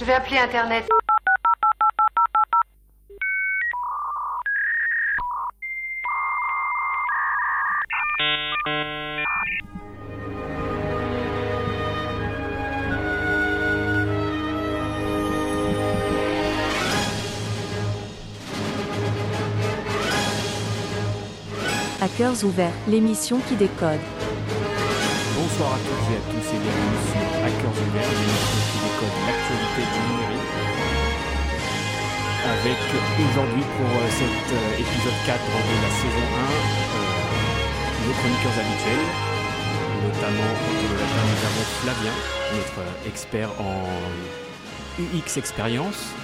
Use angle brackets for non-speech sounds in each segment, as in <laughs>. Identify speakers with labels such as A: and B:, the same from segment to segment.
A: Je vais appeler Internet.
B: Hackers ouverts, l'émission qui décode.
C: Bonsoir à toutes et à tous et bienvenue sur Hackers ouverts, l'émission qui décode l'actualité du numérique. Avec aujourd'hui pour euh, cet euh, épisode 4 de la saison 1, euh, nos chroniqueurs habituels, notamment de la nous avons Flavien, notre expert en UX expérience,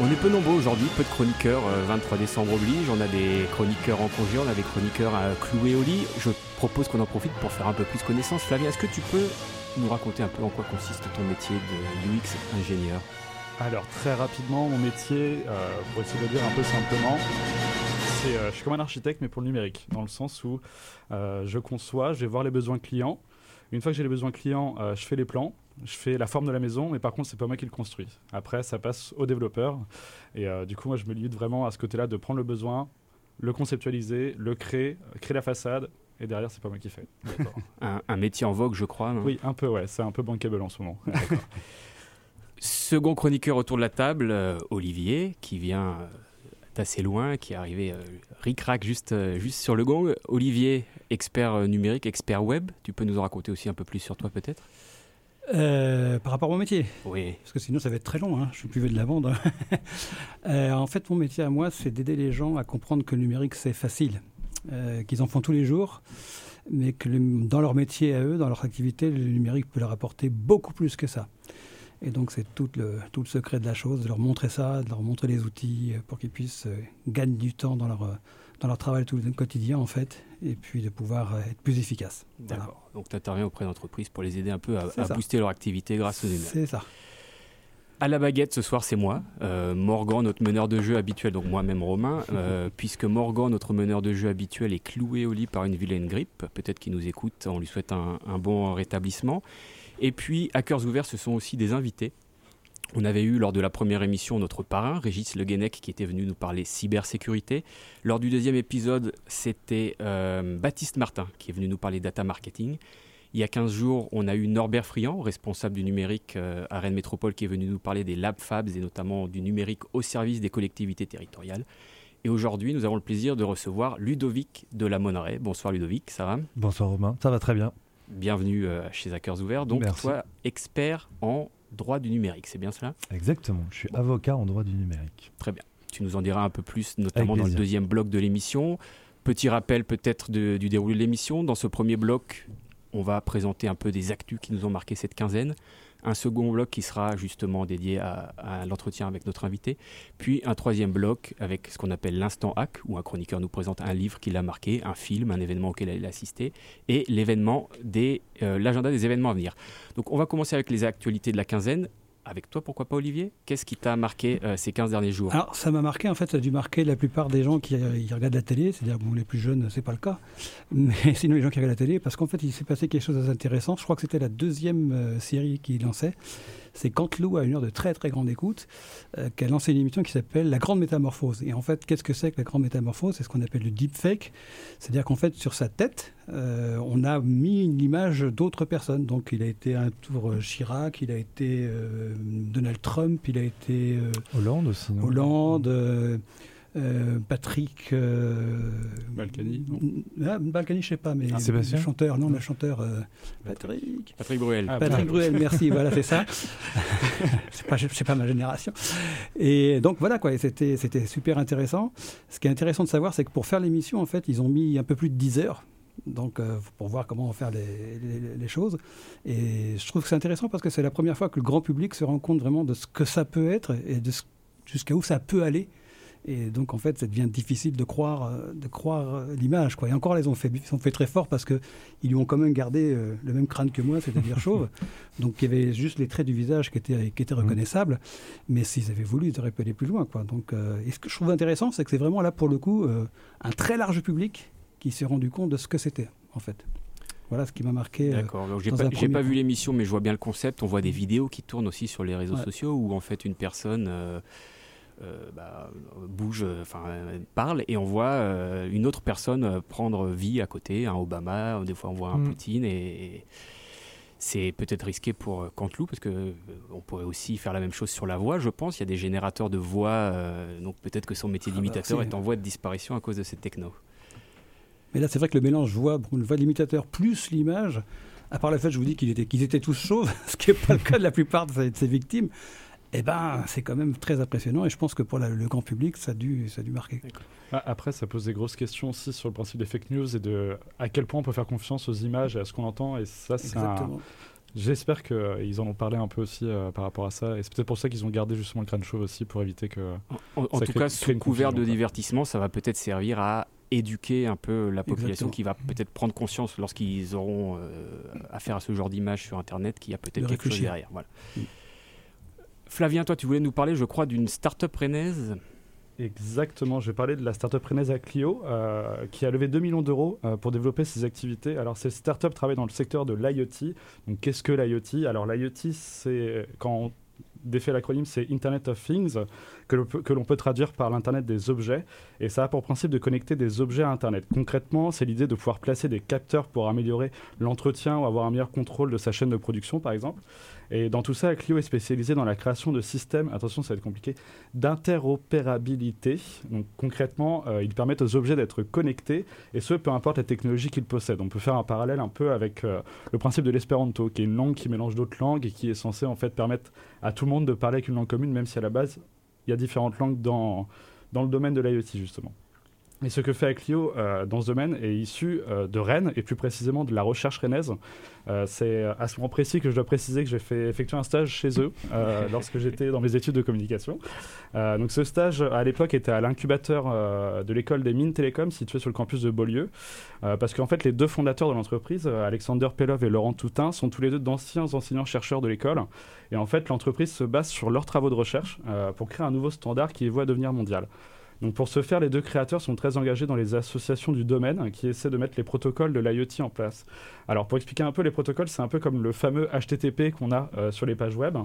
C: on est peu nombreux aujourd'hui, peu de chroniqueurs, euh, 23 décembre oblige, on a des chroniqueurs en congé, on a des chroniqueurs à clouer au lit. Propose qu'on en profite pour faire un peu plus connaissance. Flavien, est-ce que tu peux nous raconter un peu en quoi consiste ton métier de UX ingénieur?
D: Alors très rapidement, mon métier, euh, pour essayer de le dire un peu simplement, c'est euh, je suis comme un architecte mais pour le numérique, dans le sens où euh, je conçois, je vais voir les besoins clients. Une fois que j'ai les besoins clients, je fais les plans, je fais la forme de la maison, mais par contre c'est pas moi qui le construis. Après ça passe au développeur et du coup moi je me limite vraiment à ce côté-là de prendre le besoin, le conceptualiser, le créer, créer la façade. Et derrière, c'est pas moi qui fais. <laughs>
C: un, un métier en vogue, je crois. non
D: Oui, un peu, ouais. C'est un peu bankable en ce moment. <laughs>
C: Second chroniqueur autour de la table, euh, Olivier, qui vient euh, d'assez loin, qui est arrivé euh, ric-rac juste, euh, juste sur le gong. Olivier, expert euh, numérique, expert web, tu peux nous en raconter aussi un peu plus sur toi peut-être?
E: Euh, par rapport à mon métier,
C: Oui.
E: parce que sinon ça va être très long, hein, je suis plus vieux de la bande. <laughs> Euh, en fait, mon métier à moi, c'est d'aider les gens à comprendre que le numérique, c'est facile, euh, qu'ils en font tous les jours, mais que le- dans leur métier à eux, dans leur activité, le numérique peut leur apporter beaucoup plus que ça. Et donc, c'est tout le, tout le secret de la chose, de leur montrer ça, de leur montrer les outils euh, pour qu'ils puissent euh, gagner du temps dans leur, dans leur travail tout le quotidien, en fait, et puis de pouvoir être plus efficace. Voilà.
C: D'accord. Donc tu interviens auprès d'entreprises pour les aider un peu à, à booster leur activité grâce au numérique.
E: C'est ça.
C: À la baguette ce soir, c'est moi, euh, Morgan, notre meneur de jeu habituel, donc moi-même Romain, euh, <laughs> puisque Morgan, notre meneur de jeu habituel, est cloué au lit par une vilaine grippe. Peut-être qu'il nous écoute, on lui souhaite un, un bon rétablissement. Et puis, à cœurs ouverts, ce sont aussi des invités. On avait eu lors de la première émission notre parrain, Régis Le Guenec, qui était venu nous parler cybersécurité. Lors du deuxième épisode, c'était euh, Baptiste Martin, qui est venu nous parler data marketing. Il y a 15 jours, on a eu Norbert Friand, responsable du numérique euh, à Rennes Métropole, qui est venu nous parler des Lab Fabs et notamment du numérique au service des collectivités territoriales. Et aujourd'hui, nous avons le plaisir de recevoir Ludovic de la Monnerie. Bonsoir Ludovic, ça va?
F: Bonsoir Romain, ça va très bien.
C: Bienvenue euh, chez Hackers Ouverts. Donc,
F: Merci.
C: toi, expert en droit du numérique, c'est bien cela?
F: Exactement, je suis avocat en droit du numérique.
C: Très bien. Tu nous en diras un peu plus, notamment dans le deuxième bloc de l'émission. Petit rappel peut-être du déroulé de l'émission. Dans ce premier bloc, on va présenter un peu des actus qui nous ont marqué cette quinzaine. Un second bloc qui sera justement dédié à, l'entretien avec notre invité. Puis un troisième bloc avec ce qu'on appelle l'instant hack, où un chroniqueur nous présente un livre qu'il a marqué, un film, un événement auquel il a assisté, et l'événement des, euh, l'agenda des événements à venir. Donc on va commencer avec les actualités de la quinzaine. Avec toi, pourquoi pas Olivier? Qu'est-ce qui t'a marqué euh, ces 15 derniers jours?
E: Alors, ça m'a marqué, en fait, ça a dû marquer la plupart des gens qui euh, regardent la télé, c'est-à-dire, bon, les plus jeunes, c'est pas le cas, <laughs> mais sinon les gens qui regardent la télé, parce qu'en fait, il s'est passé quelque chose d'intéressant. Je crois que c'était la deuxième euh, série qu'il lançait. C'est Cantelou, à une heure de très très grande écoute, euh, qui a lancé une émission qui s'appelle La Grande Métamorphose. Et en fait, qu'est-ce que c'est que la Grande Métamorphose? C'est ce qu'on appelle le deepfake. C'est-à-dire qu'en fait, sur sa tête, euh, on a mis une image d'autres personnes. Donc, il a été un tour euh, Chirac, il a été euh, Donald Trump, il a été
F: Hollande aussi, non?
E: Hollande, euh, Patrick. euh,
D: Balkany, non
E: ah, Balkany, je sais pas, mais
F: Ah,
E: le chanteur, non, le chanteur euh, Patrick.
C: Patrick Bruel.
D: Ah,
E: Patrick Bruel, merci, <laughs> voilà, c'est ça. <laughs> c'est pas, c'est pas ma génération. Et donc voilà, quoi, et c'était, c'était super intéressant. Ce qui est intéressant de savoir, c'est que pour faire l'émission, en fait, ils ont mis un peu plus de 10 heures. Donc, euh, pour voir comment faire les, les- les choses. Et je trouve que c'est intéressant parce que c'est la première fois que le grand public se rend compte vraiment de ce que ça peut être et de ce- jusqu'à où ça peut aller. Et donc, en fait, ça devient difficile de croire, euh, de croire euh, l'image. Quoi. Et encore, là, ils ont fait, ils ont fait très fort parce qu'ils lui ont quand même gardé euh, le même crâne que moi, c'est-à-dire chauve. <laughs> Donc, il y avait juste les traits du visage qui étaient, qui étaient reconnaissables. Mais s'ils avaient voulu, ils auraient pu aller plus loin. Quoi. Donc, euh, et ce que je trouve intéressant, c'est que c'est vraiment là, pour le coup, euh, un très large public qui s'est rendu compte de ce que c'était, en fait. Voilà ce qui m'a marqué.
C: D'accord. J'ai pas, pas vu l'émission, mais je vois bien le concept. On voit des vidéos qui tournent aussi sur les réseaux sociaux où en fait une personne. Bah, bouge, enfin parle, et on voit une autre personne prendre vie à côté, un Obama, des fois on voit un mm. Poutine, et, c'est peut-être risqué pour euh, Canteloup parce que euh, on pourrait aussi faire la même chose sur la voix, je pense. Il y a des générateurs de voix, euh, donc peut-être que son métier ah bah, d'imitateur est en voie de disparition à cause de cette techno.
E: Mais là, c'est vrai que le mélange voix, une voix d'imitateur plus l'image, à part le fait, je vous dis qu'ils étaient, qu'ils étaient tous chauves, <laughs> ce qui n'est pas le cas de la plupart de ces, victimes, eh ben, c'est quand même très impressionnant et je pense que pour le grand public, ça a dû, ça a dû marquer.
D: Ah, après, ça pose des grosses questions aussi sur le principe des fake news et de à quel point on peut faire confiance aux images et à ce qu'on entend. Et ça, c'est J'espère qu'ils en ont parlé un peu aussi euh, par rapport à ça. Et c'est peut-être pour ça qu'ils ont gardé justement le crâne chaud aussi pour éviter que.
C: En, tout cas, sous couvert de divertissement, ça va peut-être servir à éduquer un peu la population qui va peut-être prendre conscience lorsqu'ils auront euh, affaire à ce genre d'image sur Internet qu'il y a peut-être quelque chose derrière. Voilà. Mm. Flavien, toi, tu voulais nous parler, je crois, d'une start-up rennaise
D: Exactement, je vais parler de la startup Renesa Clio euh, qui a levé 2 millions d'euros euh, pour développer ses activités. Alors, cette startup travaille dans le secteur de l'IoT. Donc, qu'est-ce que l'IoT? Alors, l'IoT, c'est quand on défait l'acronyme, c'est Internet of Things, que l'on peut, traduire par l'Internet des objets. Et ça a pour principe de connecter des objets à Internet. Concrètement, c'est l'idée de pouvoir placer des capteurs pour améliorer l'entretien ou avoir un meilleur contrôle de sa chaîne de production, par exemple. Et dans tout ça, Clio est spécialisé dans la création de systèmes, attention, ça va être compliqué, d'interopérabilité. Donc concrètement, euh, ils permettent aux objets d'être connectés, et ce, peu importe la technologie qu'ils possèdent. On peut faire un parallèle un peu avec euh, le principe de l'espéranto, qui est une langue qui mélange d'autres langues et qui est censée en fait permettre à tout le monde de parler avec une langue commune, même si à la base, il y a différentes langues dans, dans le domaine de l'IoT, justement. Et ce que fait Aclio euh, dans ce domaine est issu euh, de Rennes, et plus précisément de la recherche rennaise. Euh, c'est à ce moment précis que je dois préciser que j'ai fait effectuer un stage chez eux <laughs> lorsque j'étais dans mes études de communication. donc ce stage, à l'époque, était à l'incubateur de l'école des mines télécom située sur le campus de Beaulieu. parce qu'en fait, les deux fondateurs de l'entreprise, Alexander Pelov et Laurent Toutin, sont tous les deux d'anciens enseignants-chercheurs de l'école. Et en fait, l'entreprise se base sur leurs travaux de recherche pour créer un nouveau standard qui est voué à devenir mondial. Donc pour ce faire, les deux créateurs sont très engagés dans les associations du domaine qui essaient de mettre les protocoles de l'IoT en place. Alors pour expliquer un peu les protocoles, c'est un peu comme le fameux HTTP qu'on a euh, sur les pages web,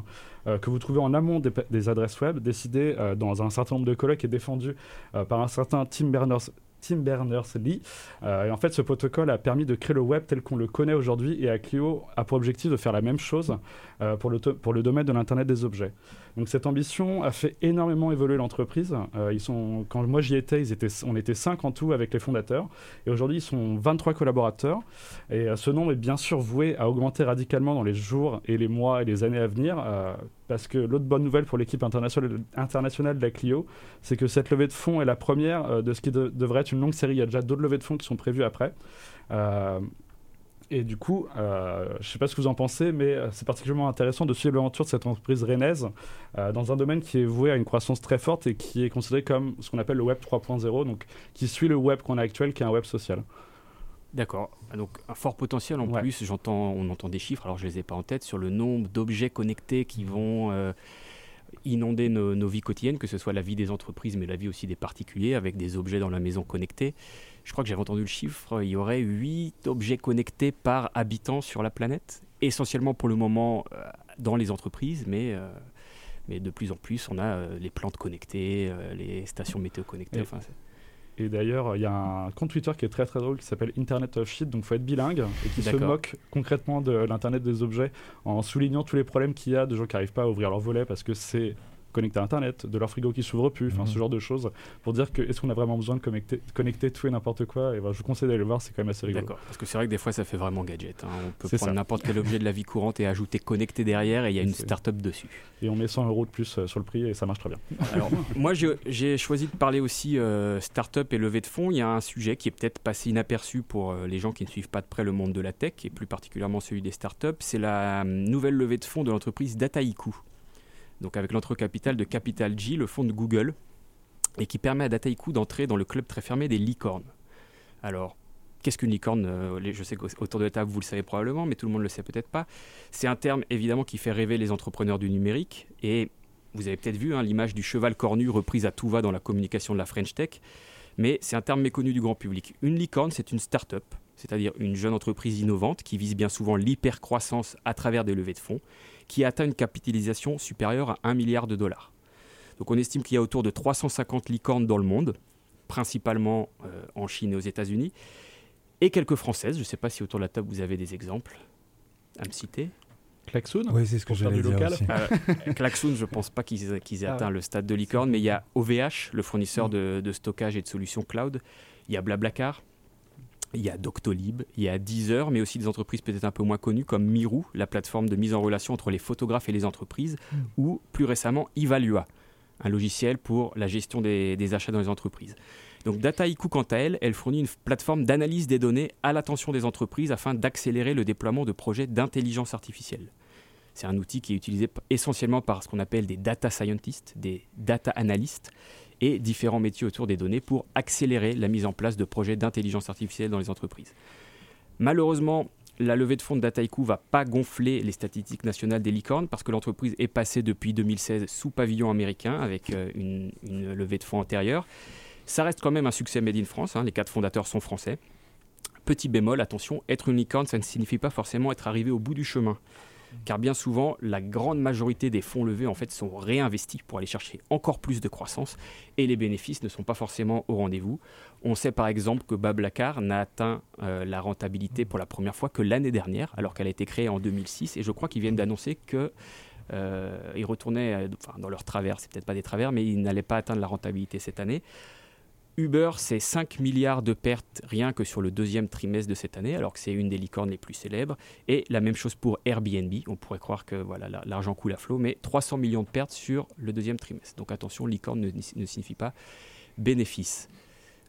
D: euh, que vous trouvez en amont des, adresses web, décidé euh, dans un certain nombre de colloques et défendu par un certain Tim Berners Tim Berners-Lee. et en fait, ce protocole a permis de créer le web tel qu'on le connaît aujourd'hui et Clio a pour objectif de faire la même chose pour, le pour le domaine de l'Internet des objets. Donc cette ambition a fait énormément évoluer l'entreprise. Euh, quand moi j'y étais, on était 5 en tout avec les fondateurs. Et aujourd'hui, ils sont 23 collaborateurs. Et euh, ce nombre est bien sûr voué à augmenter radicalement dans les jours et les mois et les années à venir. Euh, parce que l'autre bonne nouvelle pour l'équipe internationale, internationale de la Clio, c'est que cette levée de fonds est la première de ce qui devrait être une longue série. Il y a déjà d'autres levées de fonds qui sont prévues après. Et du coup, euh, je ne sais pas ce que vous en pensez, mais euh, c'est particulièrement intéressant de suivre l'aventure de cette entreprise rennaise euh, dans un domaine qui est voué à une croissance très forte et qui est considéré comme ce qu'on appelle le web 3.0, donc qui suit le web qu'on a actuel, qui est un web social.
C: D'accord. Donc un fort potentiel en plus. J'entends, on entend des chiffres. Alors je les ai pas en tête sur le nombre d'objets connectés qui vont inonder nos, nos, vies quotidiennes, que ce soit la vie des entreprises, mais la vie aussi des particuliers, avec des objets dans la maison connectés je crois que j'avais entendu le chiffre, il y aurait 8 objets connectés par habitant sur la planète, essentiellement pour le moment euh, dans les entreprises, mais, euh, mais de plus en plus on a euh, les plantes connectées, les stations météo connectées.
D: Et, et d'ailleurs, il y a un compte Twitter qui est très très drôle qui s'appelle Internet of Shit, donc il faut être bilingue, et qui se moque concrètement de l'Internet des objets en soulignant tous les problèmes qu'il y a de gens qui n'arrivent pas à ouvrir leur volet parce que c'est connecter à Internet, de leur frigo qui s'ouvre plus, enfin ce mhm. genre de choses, pour dire que est-ce qu'on a vraiment besoin de connecter, connecter tout et n'importe quoi? Et voilà, je vous conseille d'aller le voir, c'est quand même assez rigolo.
C: D'accord, parce que c'est vrai que des fois ça fait vraiment gadget. Hein. On peut prendre n'importe quel objet de la vie courante et ajouter connecté derrière et il y a une start-up dessus.
D: Et on met 100 euros de plus euh, sur le prix et ça marche très bien. <laughs>
C: Alors, moi j'ai choisi de parler aussi euh, start-up et levée de fonds. Il y a un sujet qui est peut-être passé inaperçu pour euh, les gens qui ne suivent pas de près le monde de la tech et plus particulièrement celui des start-up. C'est la nouvelle levée de fonds de l'entreprise Dataiku donc avec l'entre capital de Capital G, le fonds de Google, et qui permet à Dataiku d'entrer dans le club très fermé des licornes. Alors, qu'est-ce qu'une licorne euh, Je sais qu'autour de la table, vous le savez probablement, mais tout le monde ne le sait peut-être pas. C'est un terme évidemment qui fait rêver les entrepreneurs du numérique, et vous avez peut-être vu hein, l'image du cheval cornu reprise à tout va dans la communication de la French Tech, mais c'est un terme méconnu du grand public. Une licorne, c'est une start-up c'est-à-dire une jeune entreprise innovante qui vise bien souvent l'hypercroissance à travers des levées de fonds, qui atteint une capitalisation supérieure à 1 milliard de dollars. Donc on estime qu'il y a autour de 350 licornes dans le monde, principalement euh, en Chine et aux États-Unis, et quelques françaises. Je ne sais pas si autour de la table vous avez des exemples à me citer.
D: Klaxoon
F: Oui, c'est ce que j'allais dire
D: local
F: aussi.
C: Euh, <laughs> Klaxoon, je ne pense pas qu'ils aient, qu'ils aient
D: Ah
C: atteint
D: ouais.
C: le stade de licorne, mais il y a OVH, le fournisseur
D: Mm.
C: de, de stockage et de solutions cloud. Il y a Blablacar, il y a Doctolib, il y a Deezer, mais aussi des entreprises peut-être un peu moins connues comme Mirou, la plateforme de mise en relation entre les photographes et les entreprises,
F: Mm.
C: ou plus récemment Evalua, un logiciel pour la gestion des, des achats dans les entreprises. Donc Dataiku, quant à elle, elle fournit une plateforme d'analyse des données à l'attention des entreprises afin d'accélérer le déploiement de projets d'intelligence artificielle. C'est un outil qui est utilisé essentiellement par ce qu'on appelle des data scientists, des data analystes et différents métiers autour des données pour accélérer la mise en place de projets d'intelligence artificielle dans les entreprises. Malheureusement, la levée de fonds de Dataiku va pas gonfler les statistiques nationales des licornes parce que l'entreprise est passée depuis 2016 sous pavillon américain avec euh, une, levée de fonds antérieure. Ça reste quand même un succès made in France, hein, les quatre fondateurs sont français. Petit bémol, attention, être une licorne, ça ne signifie pas forcément être arrivé au bout du chemin. Car bien souvent, la grande majorité des fonds levés en fait sont réinvestis pour aller chercher encore plus de croissance et les bénéfices ne sont pas forcément au rendez-vous. On sait par exemple que Bablacar n'a atteint euh, la rentabilité pour la première fois que l'année dernière, alors qu'elle a été créée en 2006 et je crois qu'ils viennent d'annoncer que euh, ils retournaient euh, enfin, dans leur travers, c'est peut-être pas des travers, mais ils n'allaient pas atteindre la rentabilité cette année. Uber, c'est 5 milliards de pertes rien que sur le deuxième trimestre de cette année, alors que c'est une des licornes les plus célèbres. Et la même chose pour Airbnb. On pourrait croire que voilà, la- l'argent coule à flot, mais 300 millions de pertes sur le deuxième trimestre. Donc attention, licorne ne, ne signifie pas bénéfice.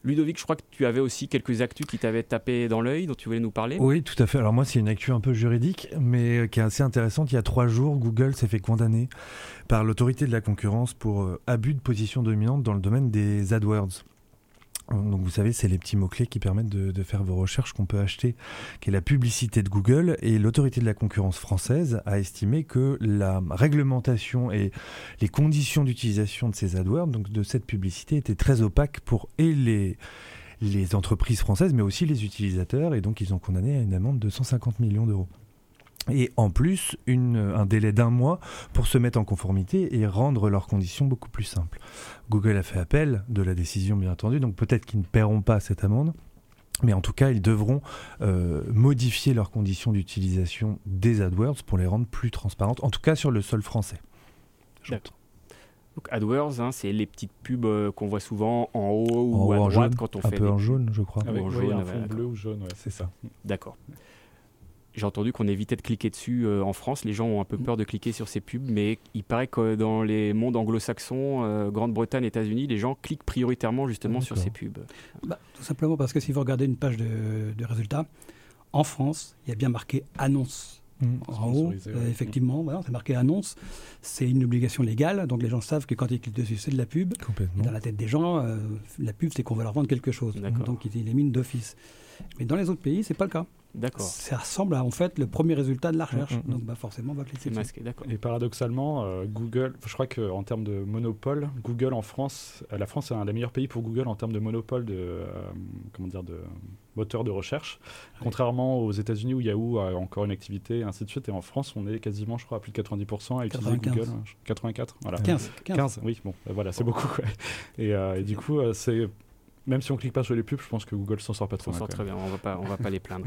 C: Ludovic, je crois que tu avais aussi quelques actus qui t'avaient tapé dans l'œil, dont tu voulais nous parler.
F: Oui, tout à fait. Alors moi, c'est une actu un peu juridique, mais euh, qui est assez intéressante. Il y a trois jours, Google s'est fait condamner par l'autorité de la concurrence pour euh, abus de position dominante dans le domaine des AdWords. Donc vous savez, c'est les petits mots-clés qui permettent de, faire vos recherches qu'on peut acheter, qui est la publicité de Google. Et l'autorité de la concurrence française a estimé que la réglementation et les conditions d'utilisation de ces AdWords, donc de cette publicité, étaient très opaques pour et les, les entreprises françaises, mais aussi les utilisateurs. Et donc ils ont condamné à une amende de 150 millions d'euros. Et en plus, une, un délai d'un mois pour se mettre en conformité et rendre leurs conditions beaucoup plus simples. Google a fait appel de la décision, bien entendu, donc peut-être qu'ils ne paieront pas cette amende. Mais en tout cas, ils devront euh, modifier leurs conditions d'utilisation des AdWords pour les rendre plus transparentes, en tout cas sur le sol français.
C: Donc AdWords, hein, c'est les petites pubs euh, qu'on voit souvent en haut
F: En
C: ou
F: haut,
C: à
F: en
C: droite
F: jaune,
C: quand on
F: un
C: fait
F: peu
C: des
F: en jaune, je crois.
D: Avec
C: en jaune,
D: un fond bleu ou jaune, ouais, c'est ça.
C: D'accord. J'ai entendu qu'on évitait de cliquer dessus euh, en France. Les gens ont un peu peur de cliquer sur ces pubs, mais il paraît que dans les mondes anglo-saxons, euh, Grande-Bretagne, États-Unis, les gens cliquent prioritairement justement sur ces pubs.
E: Bah, tout simplement parce que si vous regardez une page de, de résultats, en France, il y a bien marqué annonce.
F: Mm.
E: En haut, euh, effectivement, voilà, c'est marqué annonce. C'est une obligation légale, donc les gens savent que quand ils cliquent dessus, c'est de la pub. Et dans la tête des gens, euh, la pub, c'est qu'on va leur vendre quelque chose. Donc ils éliminent d'office. Mais dans les autres pays, c'est pas le cas.
C: D'accord.
E: Ça ressemble à en fait le premier résultat de la recherche.
F: Mm, mm, mm.
E: Donc bah, forcément, on va cliquer
C: masqué, d'accord.
D: Et paradoxalement, euh, Google, je crois qu'en termes de monopole, Google en France, euh, la France est un des meilleurs pays pour Google en termes de monopole de, euh, comment dire, de moteur de recherche. Contrairement aux États-Unis où Yahoo a encore une activité, et ainsi de suite. Et en France, on est quasiment, je crois, à plus de 90% à utiliser
E: 95.
D: Google. 84, voilà.
E: 15. 15.
D: 15, oui, bon, euh, voilà, c'est beaucoup. Et, euh, et du coup, euh, c'est même si on clique pas sur les pubs, je pense que Google s'en sort pas trop
C: sent
D: quand
C: très bien, on va pas, on va pas <laughs> les plaindre.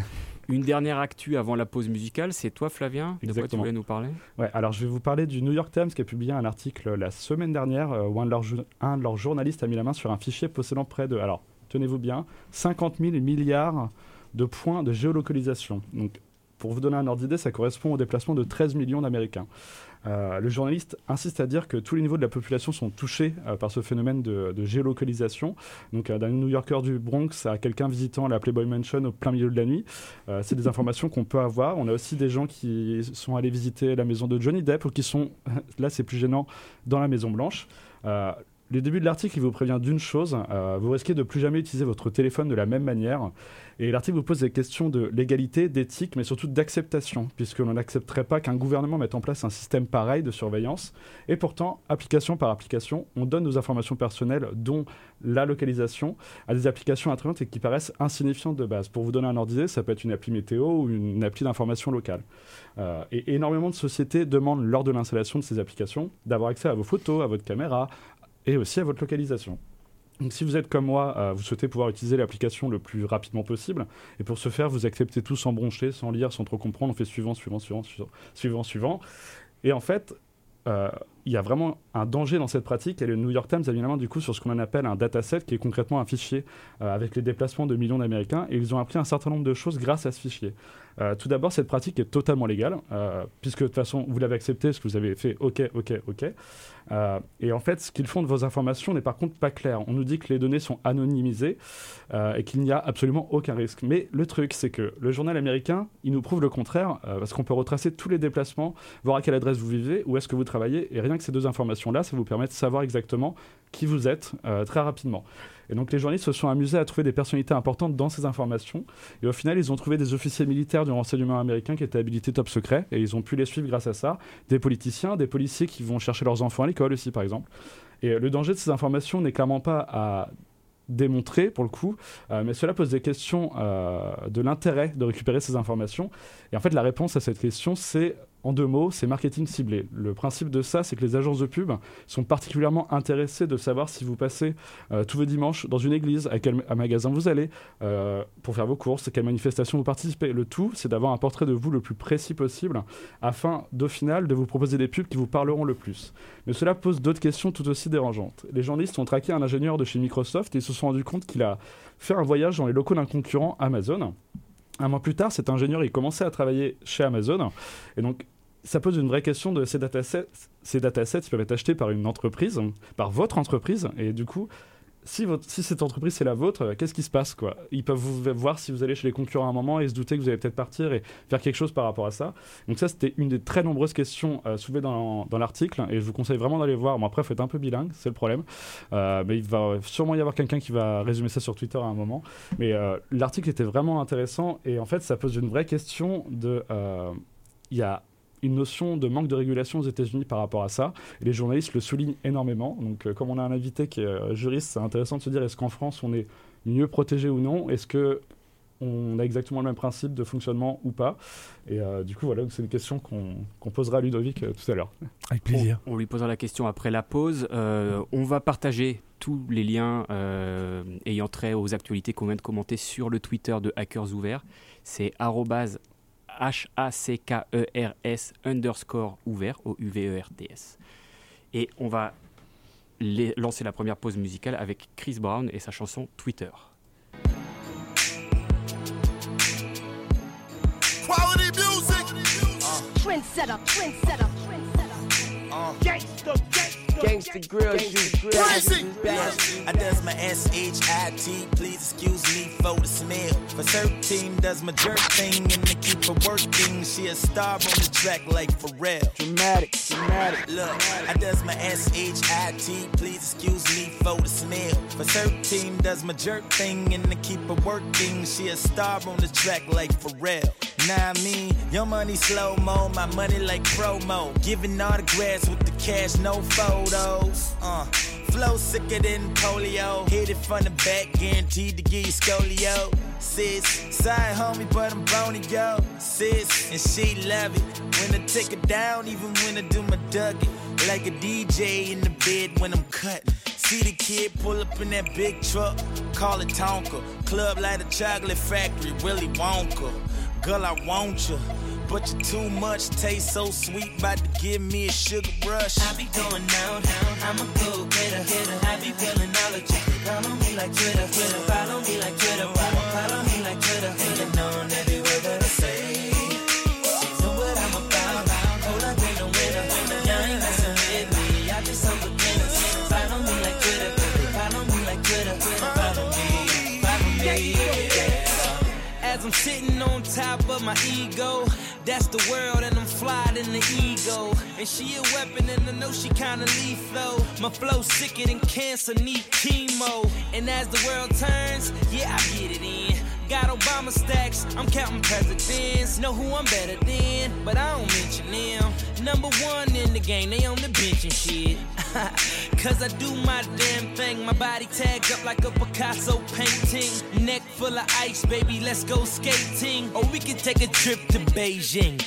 C: Une dernière actu avant la pause musicale, c'est toi Flavien De quoi tu
D: Exactement.
C: voulais nous parler?
D: Ouais, alors je vais vous parler du New York Times qui a publié un article la semaine dernière euh, où un de, leurs, un de leurs journalistes a mis la main sur un fichier possédant près de, alors tenez-vous bien, 50 000 milliards de points de géolocalisation. Donc pour vous donner un ordre d'idée, ça correspond au déplacement de 13 millions d'Américains. Euh, le journaliste insiste à dire que tous les niveaux de la population sont touchés euh, par ce phénomène de, de géolocalisation. Donc euh, d'un New Yorker du Bronx à quelqu'un visitant la Playboy Mansion au plein milieu de la nuit. Euh, c'est des informations qu'on peut avoir. On a aussi des gens qui sont allés visiter la maison de Johnny Depp ou qui sont, <laughs> là c'est plus gênant, dans la Maison Blanche. Le début de l'article, il vous prévient d'une chose, euh, vous risquez de plus jamais utiliser votre téléphone de la même manière. Et l'article vous pose des questions de légalité, d'éthique, mais surtout d'acceptation, puisque l'on n'accepterait pas qu'un gouvernement mette en place un système pareil de surveillance. Et pourtant, application par application, on donne nos informations personnelles, dont la localisation, à des applications internet et qui paraissent insignifiantes de base. Pour vous donner un ordre d'idée, ça peut être une appli météo ou une appli d'information locale. Euh, et énormément de sociétés demandent lors de l'installation de ces applications d'avoir accès à vos photos, à votre caméra et aussi à votre localisation. Donc si vous êtes comme moi, euh, vous souhaitez pouvoir utiliser l'application le plus rapidement possible, et pour ce faire, vous acceptez tout sans broncher, sans lire, sans trop comprendre, on fait suivant, suivant, suivant, suivant, suivant, suivant. Et en fait, euh, il y a vraiment un danger dans cette pratique, et le New York Times a mis la main du coup sur ce qu'on appelle un dataset, qui est concrètement un fichier euh, avec les déplacements de millions d'Américains, et ils ont appris un certain nombre de choses grâce à ce fichier. Euh, tout d'abord, cette pratique est totalement légale, euh, puisque de toute façon, vous l'avez accepté, ce que vous avez fait, ok, ok, ok. Euh, et en fait, ce qu'ils font de vos informations n'est par contre pas clair. On nous dit que les données sont anonymisées et qu'il n'y a absolument aucun risque. Mais le truc, c'est que le journal américain, il nous prouve le contraire, parce qu'on peut retracer tous les déplacements, voir à quelle adresse vous vivez, où est-ce que vous travaillez, et rien que ces deux informations-là, ça vous permet de savoir exactement qui vous êtes très rapidement. Et donc les journalistes se sont amusés à trouver des personnalités importantes dans ces informations. Et au final, ils ont trouvé des officiers militaires du renseignement américain qui étaient habilités top secret. Et ils ont pu les suivre grâce à ça. Des politiciens, des policiers qui vont chercher leurs enfants à l'école aussi, par exemple. Et le danger de ces informations n'est clairement pas à démontrer pour le coup, euh, mais cela pose des questions euh, de l'intérêt de récupérer ces informations. Et en fait, la réponse à cette question, c'est en deux mots, c'est marketing ciblé. Le principe de ça, c'est que les agences de pub sont particulièrement intéressées de savoir si vous passez euh, tous vos dimanches dans une église, à quel magasin vous allez euh, pour faire vos courses, à quelle manifestation vous participez. Le tout, c'est d'avoir un portrait de vous le plus précis possible afin, d'au final, de vous proposer des pubs qui vous parleront le plus. Mais cela pose d'autres questions tout aussi dérangeantes. Les journalistes ont traqué un ingénieur de chez Microsoft et ils se sont rendus compte qu'il a fait un voyage dans les locaux d'un concurrent Amazon. Un mois plus tard, cet ingénieur, il commençait à travailler chez Amazon. Et donc, ça pose une vraie question de ces datasets. Ces datasets, peuvent être achetés par une entreprise, par votre entreprise, et du coup, si, cette entreprise c'est la vôtre, euh, qu'est-ce qui se passe Ils peuvent vous voir si vous allez chez les concurrents à un moment et se douter que vous allez peut-être partir et faire quelque chose par rapport à ça. Donc ça, c'était une des très nombreuses questions euh, soulevées dans, l'article et je vous conseille vraiment d'aller voir. Bon après, faut être un peu bilingue, c'est le problème. Euh, mais il va sûrement y avoir quelqu'un qui va résumer ça sur Twitter à un moment. Mais l'article était vraiment intéressant et en fait, ça pose une vraie question de... Il y a une notion de manque de régulation aux États-Unis par rapport à ça. Et les journalistes le soulignent énormément. Donc, euh, comme on a un invité qui est euh, juriste, c'est intéressant de se dire est-ce qu'en France on est mieux protégé ou non? Est-ce que on a exactement le même principe de fonctionnement ou pas? Et euh, du coup, voilà, c'est une question qu'on posera à Ludovic tout à l'heure.
F: Avec plaisir.
G: On, lui posera la question après la pause. on va partager tous les liens ayant trait aux actualités qu'on vient de commenter sur le Twitter de Hackers Ouverts. C'est H-A-C-K-E-R-S underscore ouvert, O-U-V-E-R-T-S. Et on va lancer la première pause musicale avec Chris Brown et sa chanson Twitter. Quality music. Uh. Uh. Gangsta, gangsta. Gangsta grill, Crazy. I does my S H I T. Please excuse me for the smell. For 13 does my jerk thing and to keep her working. She a star on the track like Pharrell. Dramatic, dramatic. Look, I does my S H I T. Please excuse me for the smell. For 13 does my jerk thing and to keep her working. She a star on the track like Pharrell. Nah, I mean, your money slow mo, my money like promo. Giving autographs with the cash, no photos. Uh, flow sicker than polio. Hit it from the back, guaranteed to give you scolio. Sis, side homie, but I'm bony, yo. Sis, and she love it. When I take it down, even when I do my dugget. Like a DJ in the bed when I'm cutting. See the kid pull up in that big truck, call it Tonka. Club like a chocolate factory, Willy Wonka. Girl, I want you. But you're too much, taste so sweet, about to give me a sugar rush. I be going down, down, I'm a go getter. I be feeling all the chicks follow me like Twitter, Twitter. Follow me like Twitter, follow, follow me like Twitter. Hanging on every word that I say. I'm sitting on top of my ego
A: That's the world, and I'm flying in the ego. And she a weapon, and I know she kinda lethal. My flow sicker than cancer, need chemo. And as the world turns, yeah, I get it in. Got Obama stacks, I'm counting presidents. Know who I'm better than, but I don't mention them. Number one in the game, they on the bench and shit. <laughs> Cause I do my damn thing. My body tagged up like a Picasso painting. Neck full of ice, baby, let's go skating. Or we can take a trip to Beijing.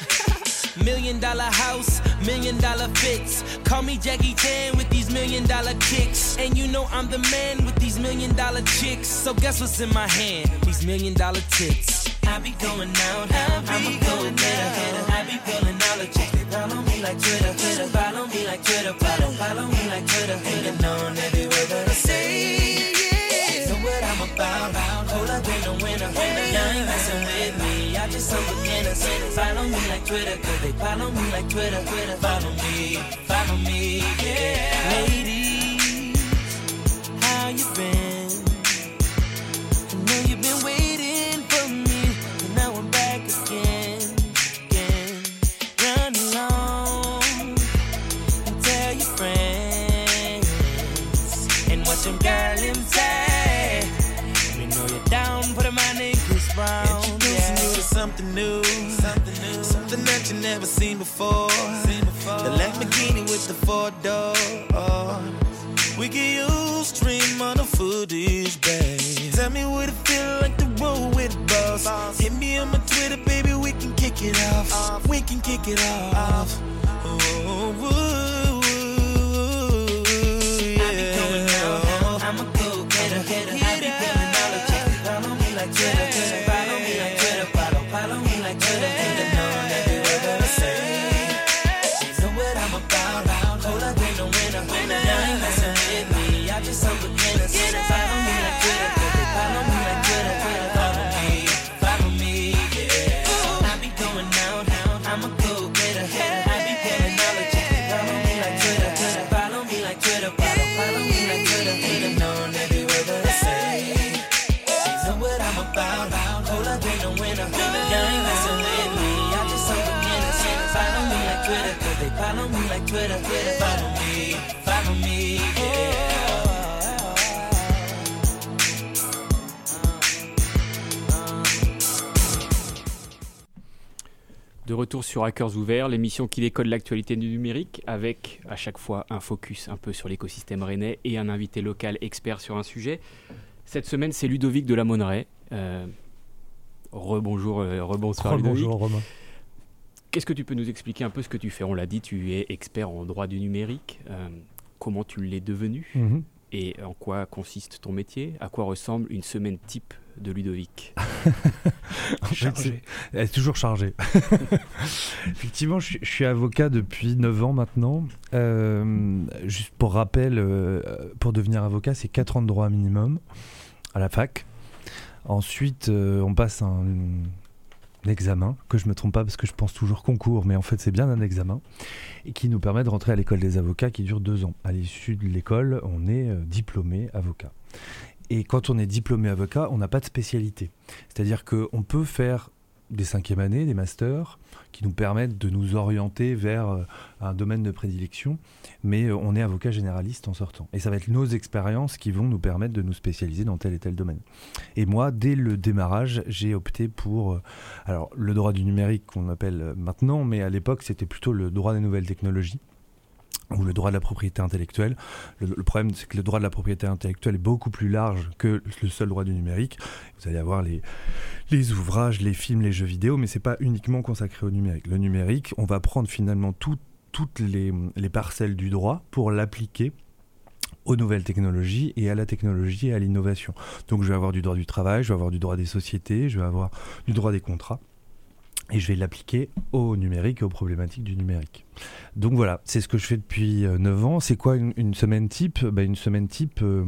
A: <laughs> Million dollar house, million dollar fits. Call me Jackie Chan with these million dollar kicks. And you know I'm the man with these million dollar chicks. So guess what's in my hand? These million dollar tits. I be going out, I be going down. I be pulling all the chicks. Me like Twitter, Twitter. Follow me like Twitter, follow, follow me like Twitter. Hanging on every word that I say. Yeah. So what I'm about, hold up, ain't no winner. Y'all ain't messing with me. I just some beginners. Follow me like Twitter, cause they follow me like Twitter, Twitter. Follow me, follow me, yeah. Never seen before. Seen before. The Lamborghini with the four doors. We can use stream on the footage, babe. Tell me what it feel like to roll with a boss. Hit me on my Twitter, baby, we can kick it off. We can kick it off. Ooh, ooh,
C: retour sur Hackers Ouverts, l'émission qui décode l'actualité du numérique, avec à chaque fois un focus un peu sur l'écosystème rennais et un invité local expert sur un sujet. Cette semaine, c'est Ludovic de la Monneraie. Euh, rebonjour, euh, rebonsoir Ludovic.
F: Bonjour Romain.
C: Qu'est-ce que tu peux nous expliquer un peu ce que tu fais? On l'a dit, tu es expert en droit du numérique. Euh, comment tu l'es devenu?
F: Mhm.
C: Et en quoi consiste ton métier? À quoi ressemble une semaine type de Ludovic? <laughs>
F: En fait, c'est- Elle est toujours chargée. <laughs> Effectivement, je, suis- je suis avocat depuis 9 ans maintenant. Euh, juste pour rappel, euh, pour devenir avocat, c'est 4 ans de droit minimum à la fac. Ensuite, euh, on passe un examen, que je me trompe pas parce que je pense toujours concours, mais en fait c'est bien un examen, et qui nous permet de rentrer à l'école des avocats qui dure 2 ans. À l'issue de l'école, on est euh, diplômé avocat. Et quand on est diplômé avocat, on n'a pas de spécialité. C'est-à-dire qu'on peut faire des cinquièmes années, des masters, qui nous permettent de nous orienter vers euh, un domaine de prédilection, mais euh, on est avocat généraliste en sortant. Et ça va être nos expériences qui vont nous permettre de nous spécialiser dans tel et tel domaine. Et moi, dès le démarrage, j'ai opté pour euh, alors, le droit du numérique qu'on appelle maintenant, mais à l'époque, c'était plutôt le droit des nouvelles technologies ou le droit de la propriété intellectuelle. Le, problème, c'est que le droit de la propriété intellectuelle est beaucoup plus large que le seul droit du numérique. Vous allez avoir les, ouvrages, les films, les jeux vidéo, mais c'est pas uniquement consacré au numérique. Le numérique, on va prendre finalement tout- toutes les, les parcelles du droit pour l'appliquer aux nouvelles technologies et à la technologie et à l'innovation. Donc je vais avoir du droit du travail, je vais avoir du droit des sociétés, je vais avoir du droit des contrats et je vais l'appliquer au numérique et aux problématiques du numérique. Donc voilà, c'est ce que je fais depuis euh, 9 ans. C'est quoi une, semaine type? Ben, Une semaine type, euh,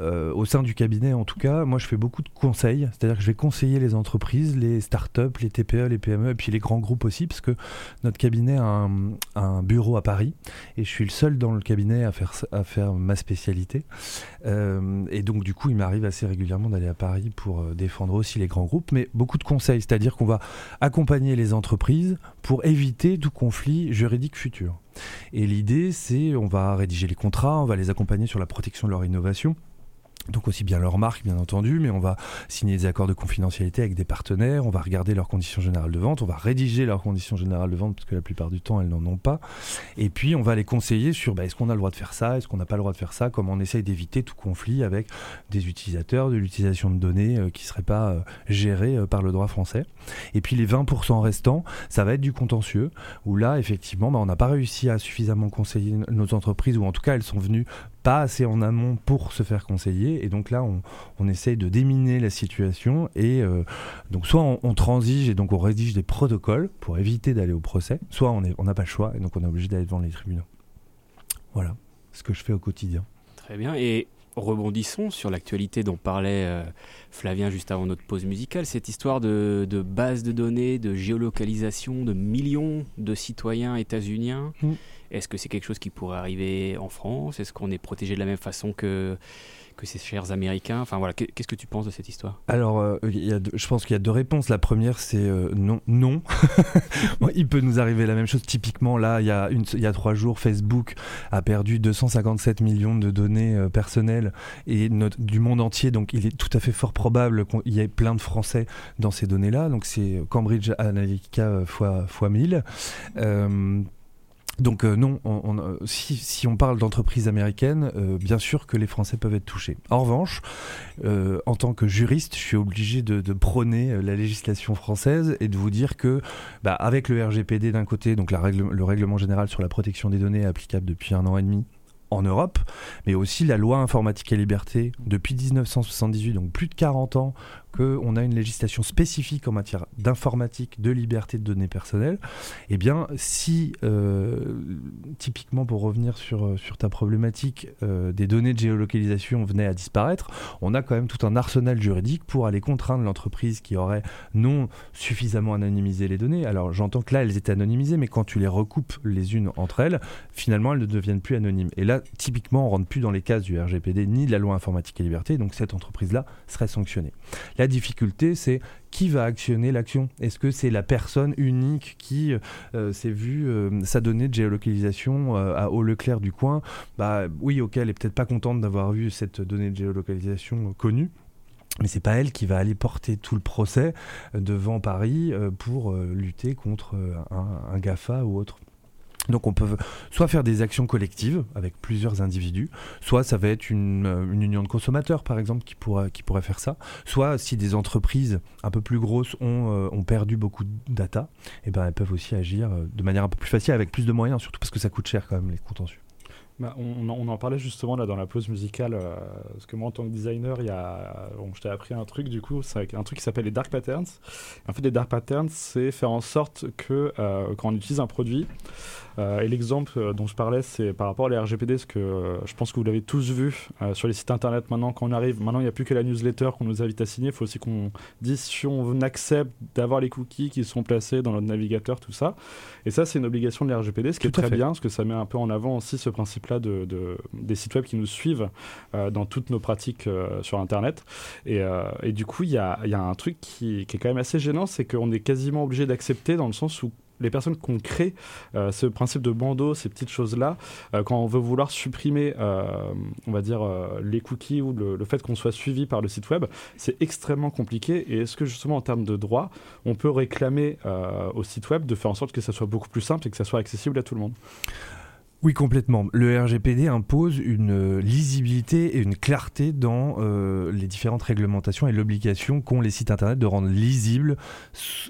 F: euh, au sein du cabinet, en tout cas, moi je fais beaucoup de conseils, c'est-à-dire que je vais conseiller les entreprises, les startups, les TPE, les PME, et puis les grands groupes aussi, parce que notre cabinet a un, bureau à Paris, et je suis le seul dans le cabinet à faire, à faire ma spécialité. Euh, et donc du coup, il m'arrive assez régulièrement d'aller à Paris pour euh, défendre aussi les grands groupes, mais beaucoup de conseils, c'est-à-dire qu'on va accompagner les entreprises pour éviter tout conflit juridique futur. Et l'idée, c'est on va rédiger les contrats, on va les accompagner sur la protection de leur innovation donc aussi bien leur marque bien entendu, mais on va signer des accords de confidentialité avec des partenaires, on va regarder leurs conditions générales de vente, on va rédiger leurs conditions générales de vente parce que la plupart du temps elles n'en ont pas, et puis on va les conseiller sur bah, est-ce qu'on a le droit de faire ça, est-ce qu'on n'a pas le droit de faire ça, comment on essaye d'éviter tout conflit avec des utilisateurs, de l'utilisation de données euh, qui ne seraient pas euh, gérées euh, par le droit français. Et puis les 20% restants, ça va être du contentieux, où là effectivement bah, on n'a pas réussi à suffisamment conseiller nos entreprises, ou en tout cas elles sont venues pas assez en amont pour se faire conseiller. Et donc là, on, on essaye de déminer la situation. Et euh, donc, soit on, transige et donc on rédige des protocoles pour éviter d'aller au procès, soit on n'a on pas le choix et donc on est obligé d'aller devant les tribunaux. Voilà ce que je fais au quotidien.
C: Très bien. Et rebondissons sur l'actualité dont parlait euh, Flavien juste avant notre pause musicale, cette histoire de, de base de données, de géolocalisation de millions de citoyens états-uniens. Mm. Est-ce que c'est quelque chose qui pourrait arriver en France? Est-ce qu'on est protégé de la même façon que, que ces chers Américains Enfin qu'est-ce que tu penses de cette histoire?
F: Alors, euh, je pense qu'il y a deux réponses. La première, c'est euh, non. non. <laughs> il peut nous arriver la même chose. Typiquement, là, il y, a trois jours, Facebook a perdu 257 millions de données euh, personnelles du monde entier. Donc, il est tout à fait fort probable qu'il y ait plein de Français dans ces données-là. Donc, c'est Cambridge Analytica fois, fois 1000. Donc euh, non, euh, si, on parle d'entreprises américaines, euh, bien sûr que les Français peuvent être touchés. En revanche, en tant que juriste, je suis obligé de, prôner la législation française et de vous dire que, bah, avec le RGPD d'un côté, donc le règlement général sur la protection des données applicable depuis un an et demi en Europe, mais aussi la loi informatique et liberté depuis 1978, donc plus de 40 ans, qu'on a une législation spécifique en matière d'informatique, de liberté de données personnelles, eh bien, si, euh, typiquement pour revenir sur, euh, sur ta problématique, euh, des données de géolocalisation venaient à disparaître, on a quand même tout un arsenal juridique pour aller contraindre l'entreprise qui aurait non suffisamment anonymisé les données. Alors, j'entends que là, elles étaient anonymisées, mais quand tu les recoupes les unes entre elles, finalement, elles ne deviennent plus anonymes. Et là, typiquement, on rentre plus dans les cases du RGPD ni de la loi informatique et liberté, donc cette entreprise-là serait sanctionnée. Difficulté, c'est qui va actionner l'action? Est-ce que c'est la personne unique qui euh, s'est vue euh, sa donnée de géolocalisation euh, à au Leclerc du coin? Bah oui, ok, elle est peut-être pas contente d'avoir vu cette donnée de géolocalisation connue. Mais c'est pas elle qui va aller porter tout le procès devant Paris pour lutter contre un GAFA ou autre. Donc on peut soit faire des actions collectives avec plusieurs individus, soit ça va être une, euh, union de consommateurs par exemple qui pourrait, qui pourrait faire ça, soit si des entreprises un peu plus grosses ont, euh, perdu beaucoup de data, eh ben elles peuvent aussi agir euh, de manière un peu plus facile avec plus de moyens, surtout parce que ça coûte cher quand même les contentieux.
D: Bah, on, on, en parlait justement là dans la pause musicale, euh, parce que moi en tant que designer, il y a, bon, je t'ai appris un truc du coup, c'est un truc qui s'appelle les dark patterns. En fait, les dark patterns, c'est faire en sorte que euh, quand on utilise un produit, euh, et l'exemple dont je parlais, c'est par rapport à les RGPD, parce que je pense que vous l'avez tous vu sur les sites internet maintenant, quand on arrive, maintenant il n'y a plus que la newsletter qu'on nous invite à signer, il faut aussi qu'on dise si on accepte d'avoir les cookies qui sont placés dans notre navigateur, tout ça. Et ça, c'est une obligation de l'RGPD, ce qui est très bien, parce que ça met un peu en avant aussi ce de, des sites web qui nous suivent euh, dans toutes nos pratiques euh, sur Internet. Et, euh, et, du coup, il y a, y a, un truc qui, qui, est quand même assez gênant, c'est qu'on est quasiment obligé d'accepter dans le sens où les personnes créé euh, ce principe de bandeau, ces petites choses-là, quand on veut vouloir supprimer, on va dire, les cookies ou le, fait qu'on soit suivi par le site web, c'est extrêmement compliqué. Et est-ce que justement en termes de droit, on peut réclamer au site web de faire en sorte que ça soit beaucoup plus simple et que ça soit accessible à tout le monde?
F: Oui, complètement. Le RGPD impose une euh, lisibilité et une clarté dans euh, les différentes réglementations et l'obligation qu'ont les sites Internet de rendre lisible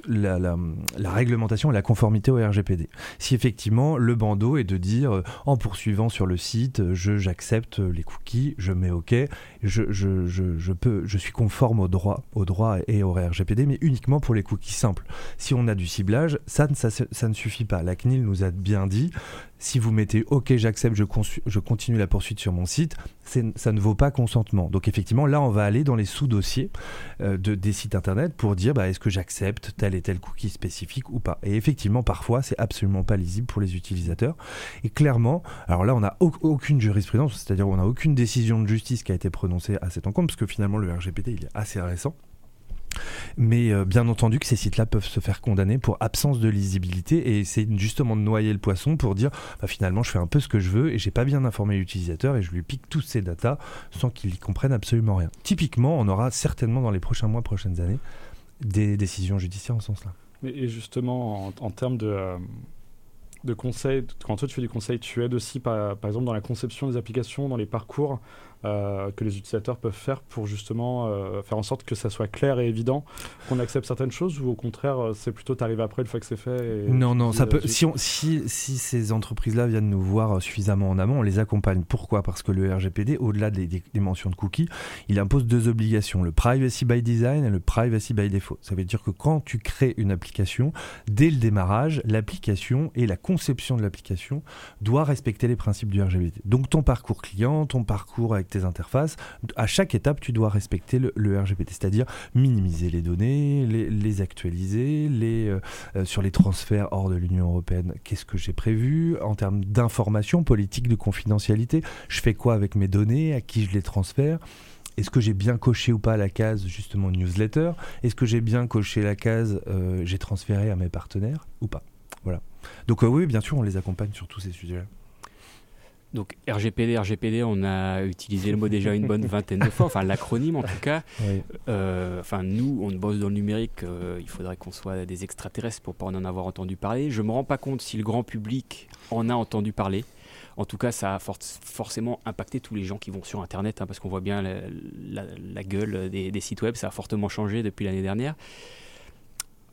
F: la, réglementation et la conformité au RGPD. Si effectivement le bandeau est de dire, euh, en poursuivant sur le site, je j'accepte les cookies, je mets OK, je, je, je, suis conforme au droit, au droit et au RGPD, mais uniquement pour les cookies simples. Si on a du ciblage, ça ne suffit pas. La CNIL nous a bien dit, si vous mettez OK, j'accepte, je, continue la poursuite sur mon site, ça ne vaut pas consentement. Donc effectivement, là, on va aller dans les sous-dossiers euh, de, des sites internet pour dire bah, est-ce que j'accepte tel et tel cookie spécifique ou pas? Et effectivement, parfois, c'est absolument pas lisible pour les utilisateurs. Et clairement, alors là, on n'a aucune jurisprudence, c'est-à-dire on n'a aucune décision de justice qui a été prononcée à cet encontre, parce que finalement, le RGPD, il est assez récent. Mais euh, bien entendu que ces sites-là peuvent se faire condamner pour absence de lisibilité et c'est justement de noyer le poisson pour dire bah, finalement je fais un peu ce que je veux et j'ai pas bien informé l'utilisateur et je lui pique tous ces datas sans qu'il y comprenne absolument rien. Typiquement, on aura certainement dans les prochains mois, prochaines années, des décisions judiciaires en ce sens-là.
D: Et justement, en, termes de, euh, de conseils, quand toi tu fais du conseil, tu aides aussi par exemple dans la conception des applications, dans les parcours euh, que les utilisateurs peuvent faire pour justement euh, faire en sorte que ça soit clair et évident qu'on accepte certaines choses ou au contraire euh, c'est plutôt t'arrives après une fois que c'est fait
F: Non, non, ça peut, si, si, si, ces entreprises-là viennent nous voir suffisamment en amont, on les accompagne. Pourquoi? Parce que le RGPD, au-delà des, des, mentions de cookies, il impose deux obligations, le privacy by design et le privacy by default. Ça veut dire que quand tu crées une application, dès le démarrage, l'application et la conception de l'application doit respecter les principes du RGPD. Donc ton parcours client, ton parcours avec tes interfaces, à chaque étape, tu dois respecter le, RGPD, c'est-à-dire minimiser les données, les, actualiser, les, euh, euh, sur les transferts hors de l'Union européenne, qu'est-ce que j'ai prévu en termes d'information, politique de confidentialité, je fais quoi avec mes données, à qui je les transfère est-ce que j'ai bien coché ou pas la case justement newsletter Est-ce que j'ai bien coché la case euh, j'ai transféré à mes partenaires ou pas Voilà. Donc oui, bien sûr, on les accompagne sur tous ces sujets-là.
C: Donc RGPD, RGPD, on a utilisé le mot déjà une bonne vingtaine de fois, enfin l'acronyme en tout cas. Euh, enfin nous, on bosse dans le numérique, euh, il faudrait qu'on soit des extraterrestres pour pas en avoir entendu parler. Je me rends pas compte si le grand public en a entendu parler. En tout cas, ça a forcément impacté tous les gens qui vont sur Internet, hein, parce qu'on voit bien la, gueule des, sites web, ça a fortement changé depuis l'année dernière.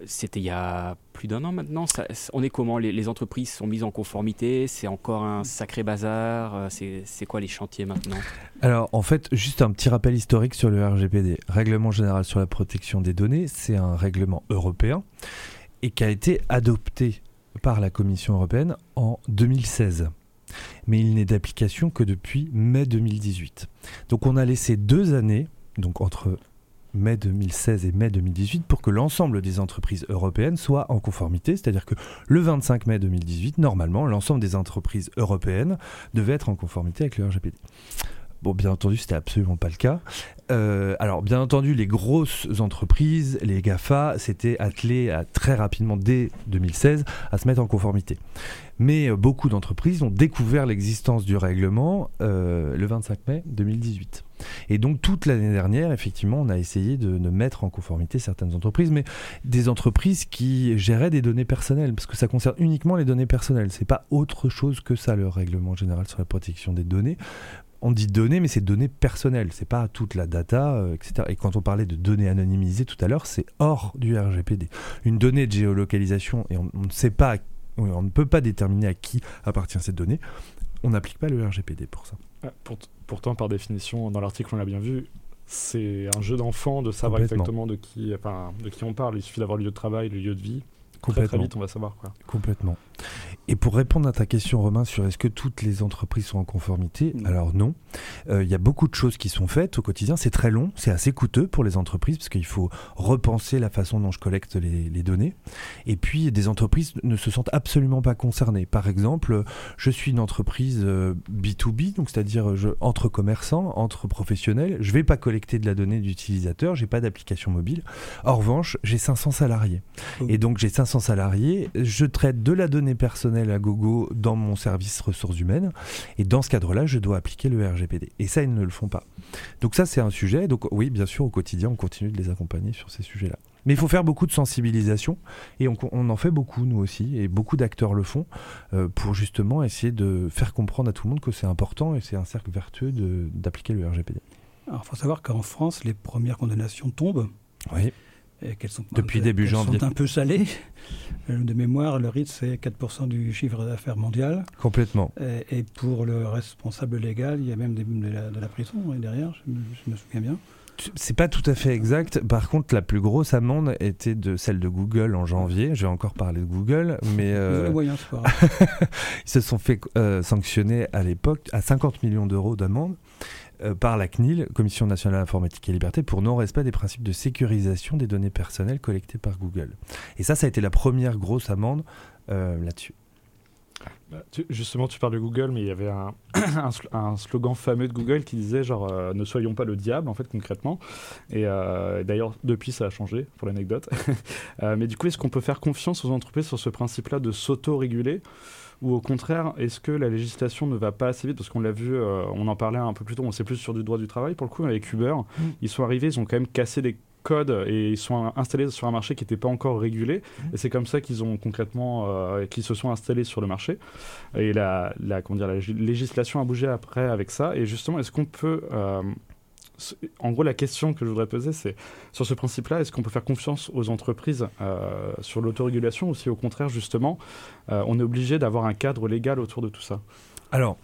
C: C'était il y a plus d'un an maintenant. on est comment? Les, entreprises sont mises en conformité? C'est encore un sacré bazar? Euh, C'est quoi les chantiers maintenant?
F: Alors en fait, juste un petit rappel historique sur le RGPD. Règlement général sur la protection des données, c'est un règlement européen et qui a été adopté par la Commission européenne en 2016 mais il n'est d'application que depuis mai 2018. Donc on a laissé deux années, donc entre mai 2016 et mai 2018 pour que l'ensemble des entreprises européennes soient en conformité. C'est-à-dire que le 25 mai 2018, normalement, l'ensemble des entreprises européennes devaient être en conformité avec le RGPD. Bon, bien entendu, c'était absolument pas le cas. Euh, alors, bien entendu, les grosses entreprises, les GAFA, s'étaient attelées très rapidement, dès 2016, à se mettre en conformité. Mais euh, beaucoup d'entreprises ont découvert l'existence du règlement euh, le 25 mai 2018. Et donc toute l'année dernière, effectivement, on a essayé de, mettre en conformité certaines entreprises, mais des entreprises qui géraient des données personnelles, parce que ça concerne uniquement les données personnelles. C'est pas autre chose que ça le règlement général sur la protection des données on dit données, mais c'est données personnelles, c'est pas toute la data, euh, etc. Et quand on parlait de données anonymisées tout à l'heure, c'est hors du RGPD. Une donnée de géolocalisation, et on, ne sait pas, on ne peut pas déterminer à qui appartient cette donnée, on n'applique pas le RGPD pour ça.
D: Ah, pourtant, par définition, dans l'article, on l'a bien vu, c'est un jeu d'enfant de savoir exactement de qui, de qui on parle. Il suffit d'avoir le lieu de travail, le lieu de vie. Très, très vite, on va savoir. Quoi.
F: Complètement. Et pour répondre à ta question, Romain, sur est-ce que toutes les entreprises sont en conformité Alors non. Euh, il y a beaucoup de choses qui sont faites au quotidien. C'est très long, c'est assez coûteux pour les entreprises parce qu'il faut repenser la façon dont je collecte les, données. Et puis, des entreprises ne se sentent absolument pas concernées. Par exemple, je suis une entreprise B2B, euh, donc c'est-à-dire entre commerçants, entre professionnels. Je ne vais pas collecter de la donnée d'utilisateur, j'ai pas d'application mobile. En revanche, j'ai 500 salariés. Et donc, j'ai 500 salariés. Je traite de la donnée personnelle à gogo dans mon service ressources humaines. Et dans ce cadre-là, je dois appliquer le RGPD. Et ça, ils ne le font pas. Donc ça, c'est un sujet. Donc oui, bien sûr, au quotidien, on continue de les accompagner sur ces sujets-là. Mais il faut faire beaucoup de sensibilisation et on, en fait beaucoup nous aussi et beaucoup d'acteurs le font euh, pour justement essayer de faire comprendre à tout le monde que c'est important et c'est un cercle vertueux d'appliquer le RGPD.
E: Alors il faut savoir qu'en France, les premières condamnations tombent.
F: Oui.
E: Et qu'elles sont
F: depuis début janvier.
E: sont un peu salées. <laughs> Euh, de mémoire, le RIT, c'est 4% du chiffre d'affaires mondial.
F: Complètement.
E: Et, pour le responsable légal, il y a même de, la, prison derrière, je me, souviens bien.
F: C'est pas tout à fait exact. Par contre, la plus grosse amende était de celle de Google en janvier. Je vais encore parler de Google, mais <laughs> euh, <laughs> ils se sont fait euh, sanctionner à l'époque à 50 millions d'euros d'amende euh, par la CNIL, Commission nationale informatique et liberté, pour non-respect des principes de sécurisation des données personnelles collectées par Google. Et ça, ça a été la première grosse amende euh, là-dessus.
D: Bah, justement, tu parles de Google, mais il y avait un, <clears throat> un sl- un slogan fameux de Google qui disait genre euh, ne soyons pas le diable en fait concrètement. Et euh, d'ailleurs depuis ça a changé pour l'anecdote. <laughs> Euh, mais du coup, est-ce qu'on peut faire confiance aux entreprises sur ce principe-là de s'auto-réguler? Ou au contraire, est-ce que la législation ne va pas assez vite? Parce qu'on l'a vu, euh, on en parlait un peu plus tôt, on sait plus sur du droit du travail pour le coup avec Uber. Ils sont arrivés, ils ont quand même cassé des codes et ils sont installés sur un marché qui n'était pas encore régulé. Et c'est comme ça qu'ils ont concrètement, euh, qu'ils se sont installés sur le marché. Et la, la, comment dire, la lég- législation a bougé après avec ça. Et justement, est-ce qu'on peut. euh, en gros, la question que je voudrais poser, c'est sur ce principe-là, est-ce qu'on peut faire confiance aux entreprises euh, sur l'autorégulation ou si au contraire, justement, euh, on est obligé d'avoir un cadre légal autour de tout ça?
F: Alors,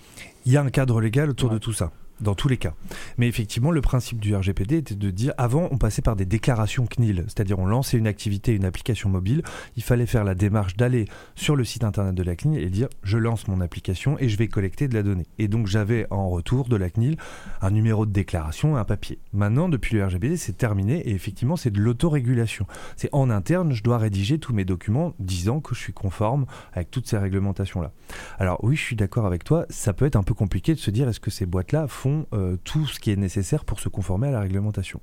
F: il y a un cadre légal autour
D: Ouais.
F: de tout ça, dans tous les cas. Mais effectivement, le principe du RGPD était de dire, avant, on passait par des déclarations CNIL, c'est-à-dire on lançait une activité, une application mobile, il fallait faire la démarche d'aller sur le site internet de la CNIL et dire, je lance mon application et je vais collecter de la donnée. Et donc j'avais en retour de la CNIL un numéro de déclaration et un papier. Maintenant, depuis le RGPD, c'est terminé et effectivement, c'est de l'autorégulation. C'est en interne, je dois rédiger tous mes documents disant que je suis conforme avec toutes ces réglementations-là. Alors oui, je suis d'accord avec toi, ça peut être un peu compliqué de se dire est-ce que ces boîtes-là font euh, tout ce qui est nécessaire pour se conformer à la réglementation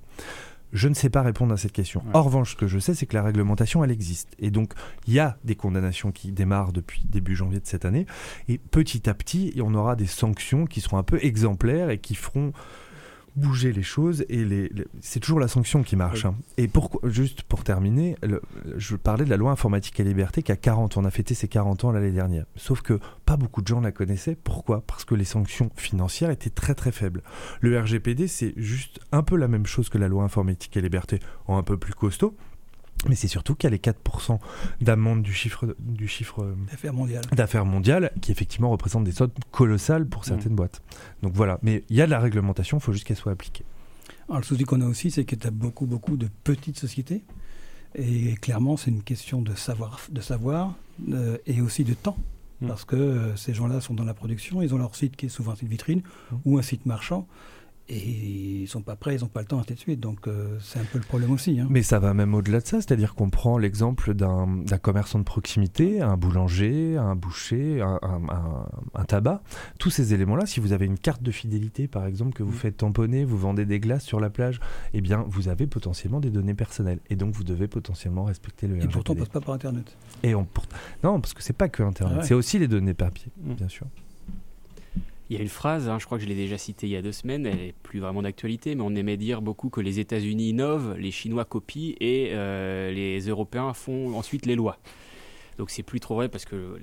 F: je ne sais pas répondre à cette question.
D: Ouais.
F: En revanche, ce que je sais, c'est que la réglementation, elle existe. Et donc, il y a des condamnations qui démarrent depuis début janvier de cette année. Et petit à petit, on aura des sanctions qui seront un peu exemplaires et qui feront bouger les choses. Et les, les- c'est toujours la sanction qui marche.
D: Oui.
F: hein. Et juste pour terminer, le- je parlais de la loi informatique et liberté qui a 40 ans. On a fêté ses 40 ans l'année dernière. Sauf que pas beaucoup de gens la connaissaient. Pourquoi? Parce que les sanctions financières étaient très très faibles. Le RGPD, c'est juste un peu la même chose que la loi informatique et liberté, en un peu plus costaud. Mais c'est surtout qu'il y a les 4% d'amende du chiffre, du chiffre euh, d'affaires mondiales qui effectivement représentent des sommes colossales pour certaines boîtes. Donc voilà, mais il y a de la réglementation, il faut juste qu'elle soit appliquée.
E: Alors, le souci qu'on a aussi, c'est que tu as beaucoup, beaucoup de petites sociétés. Et clairement, c'est une question de savoir, de savoir euh, et aussi de temps.
D: Mm.
E: Parce que euh, ces gens-là sont dans la production, ils ont leur site qui est souvent un site vitrine
F: Mm.
E: ou un site marchand. Et ils sont pas prêts, ils n'ont pas le temps, ainsi de suite. Donc, euh, c'est un peu le problème aussi. hein.
F: Mais ça va même au-delà de ça, c'est-à-dire qu'on prend l'exemple d'un commerçant de proximité, un boulanger, un boucher, un, un- un- un tabac. Tous ces éléments-là, si vous avez une carte de fidélité, par exemple, que vous
D: Mm.
F: faites tamponner, vous vendez des glaces sur la plage, eh bien, vous avez potentiellement des données personnelles. Et donc, vous devez potentiellement respecter le
E: Et pourtant, on passe pas par Internet.
F: Et on pour- Non, parce que c'est pas que Internet,
E: Ah ouais.
F: c'est aussi les données papier,
D: Mm.
F: bien sûr.
C: Il y a une phrase, hein, je crois que je l'ai déjà citée il y a deux semaines, elle est plus vraiment d'actualité, mais on aimait dire beaucoup que les États-Unis innovent, les Chinois copient et euh, les Européens font ensuite les lois. Donc c'est plus trop vrai parce que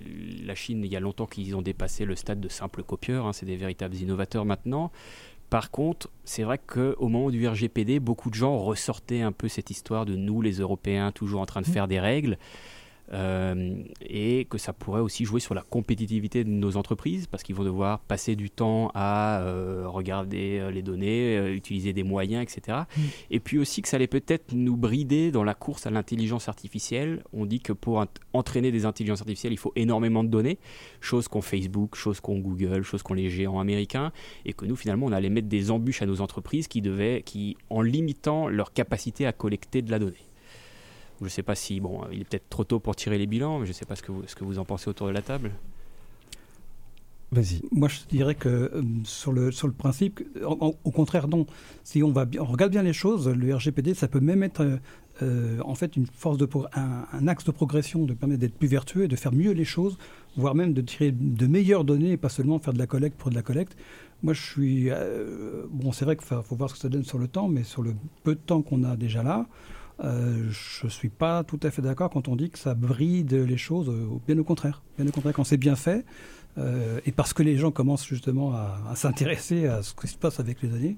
C: la Chine, il y a longtemps qu'ils ont dépassé le stade de simples copieurs, hein, c'est des véritables innovateurs maintenant. Par contre, c'est vrai qu'au moment du RGPD, beaucoup de gens ressortaient un peu cette histoire de nous, les Européens, toujours en train de faire des règles. Euh, et que ça pourrait aussi jouer sur la compétitivité de nos entreprises parce qu'ils vont devoir passer du temps à euh, regarder euh, les données, utiliser des moyens, etc. Et puis aussi que ça allait peut-être nous brider dans la course à l'intelligence artificielle. On dit que pour ent- entraîner des intelligences artificielles, il faut énormément de données, chose qu'ont Facebook, chose qu'ont Google, chose qu'ont les géants américains, et que nous finalement on allait mettre des embûches à nos entreprises qui devaient, qui en limitant leur capacité à collecter de la donnée. Je ne sais pas si, bon, il est peut-être trop tôt pour tirer les bilans, mais je ne sais pas ce que vous, ce que vous en pensez autour de la table.
F: Vas-y.
E: Moi, je dirais que euh, sur, le, sur le principe, en- en- au contraire, non. Si on, va on regarde bien les choses, le RGPD, ça peut même être euh, euh, en fait une force de un, un axe de progression, de permettre d'être plus vertueux et de faire mieux les choses, voire même de tirer de meilleures données et pas seulement faire de la collecte pour de la collecte. Moi, je suis. euh, bon, c'est vrai qu'il faut voir ce que ça donne sur le temps, mais sur le peu de temps qu'on a déjà là, euh, je suis pas tout à fait d'accord quand on dit que ça bride les choses. euh, bien au contraire. Bien au contraire, quand c'est bien fait. euh, et parce que les gens commencent justement à, s'intéresser à ce qui se passe avec les données,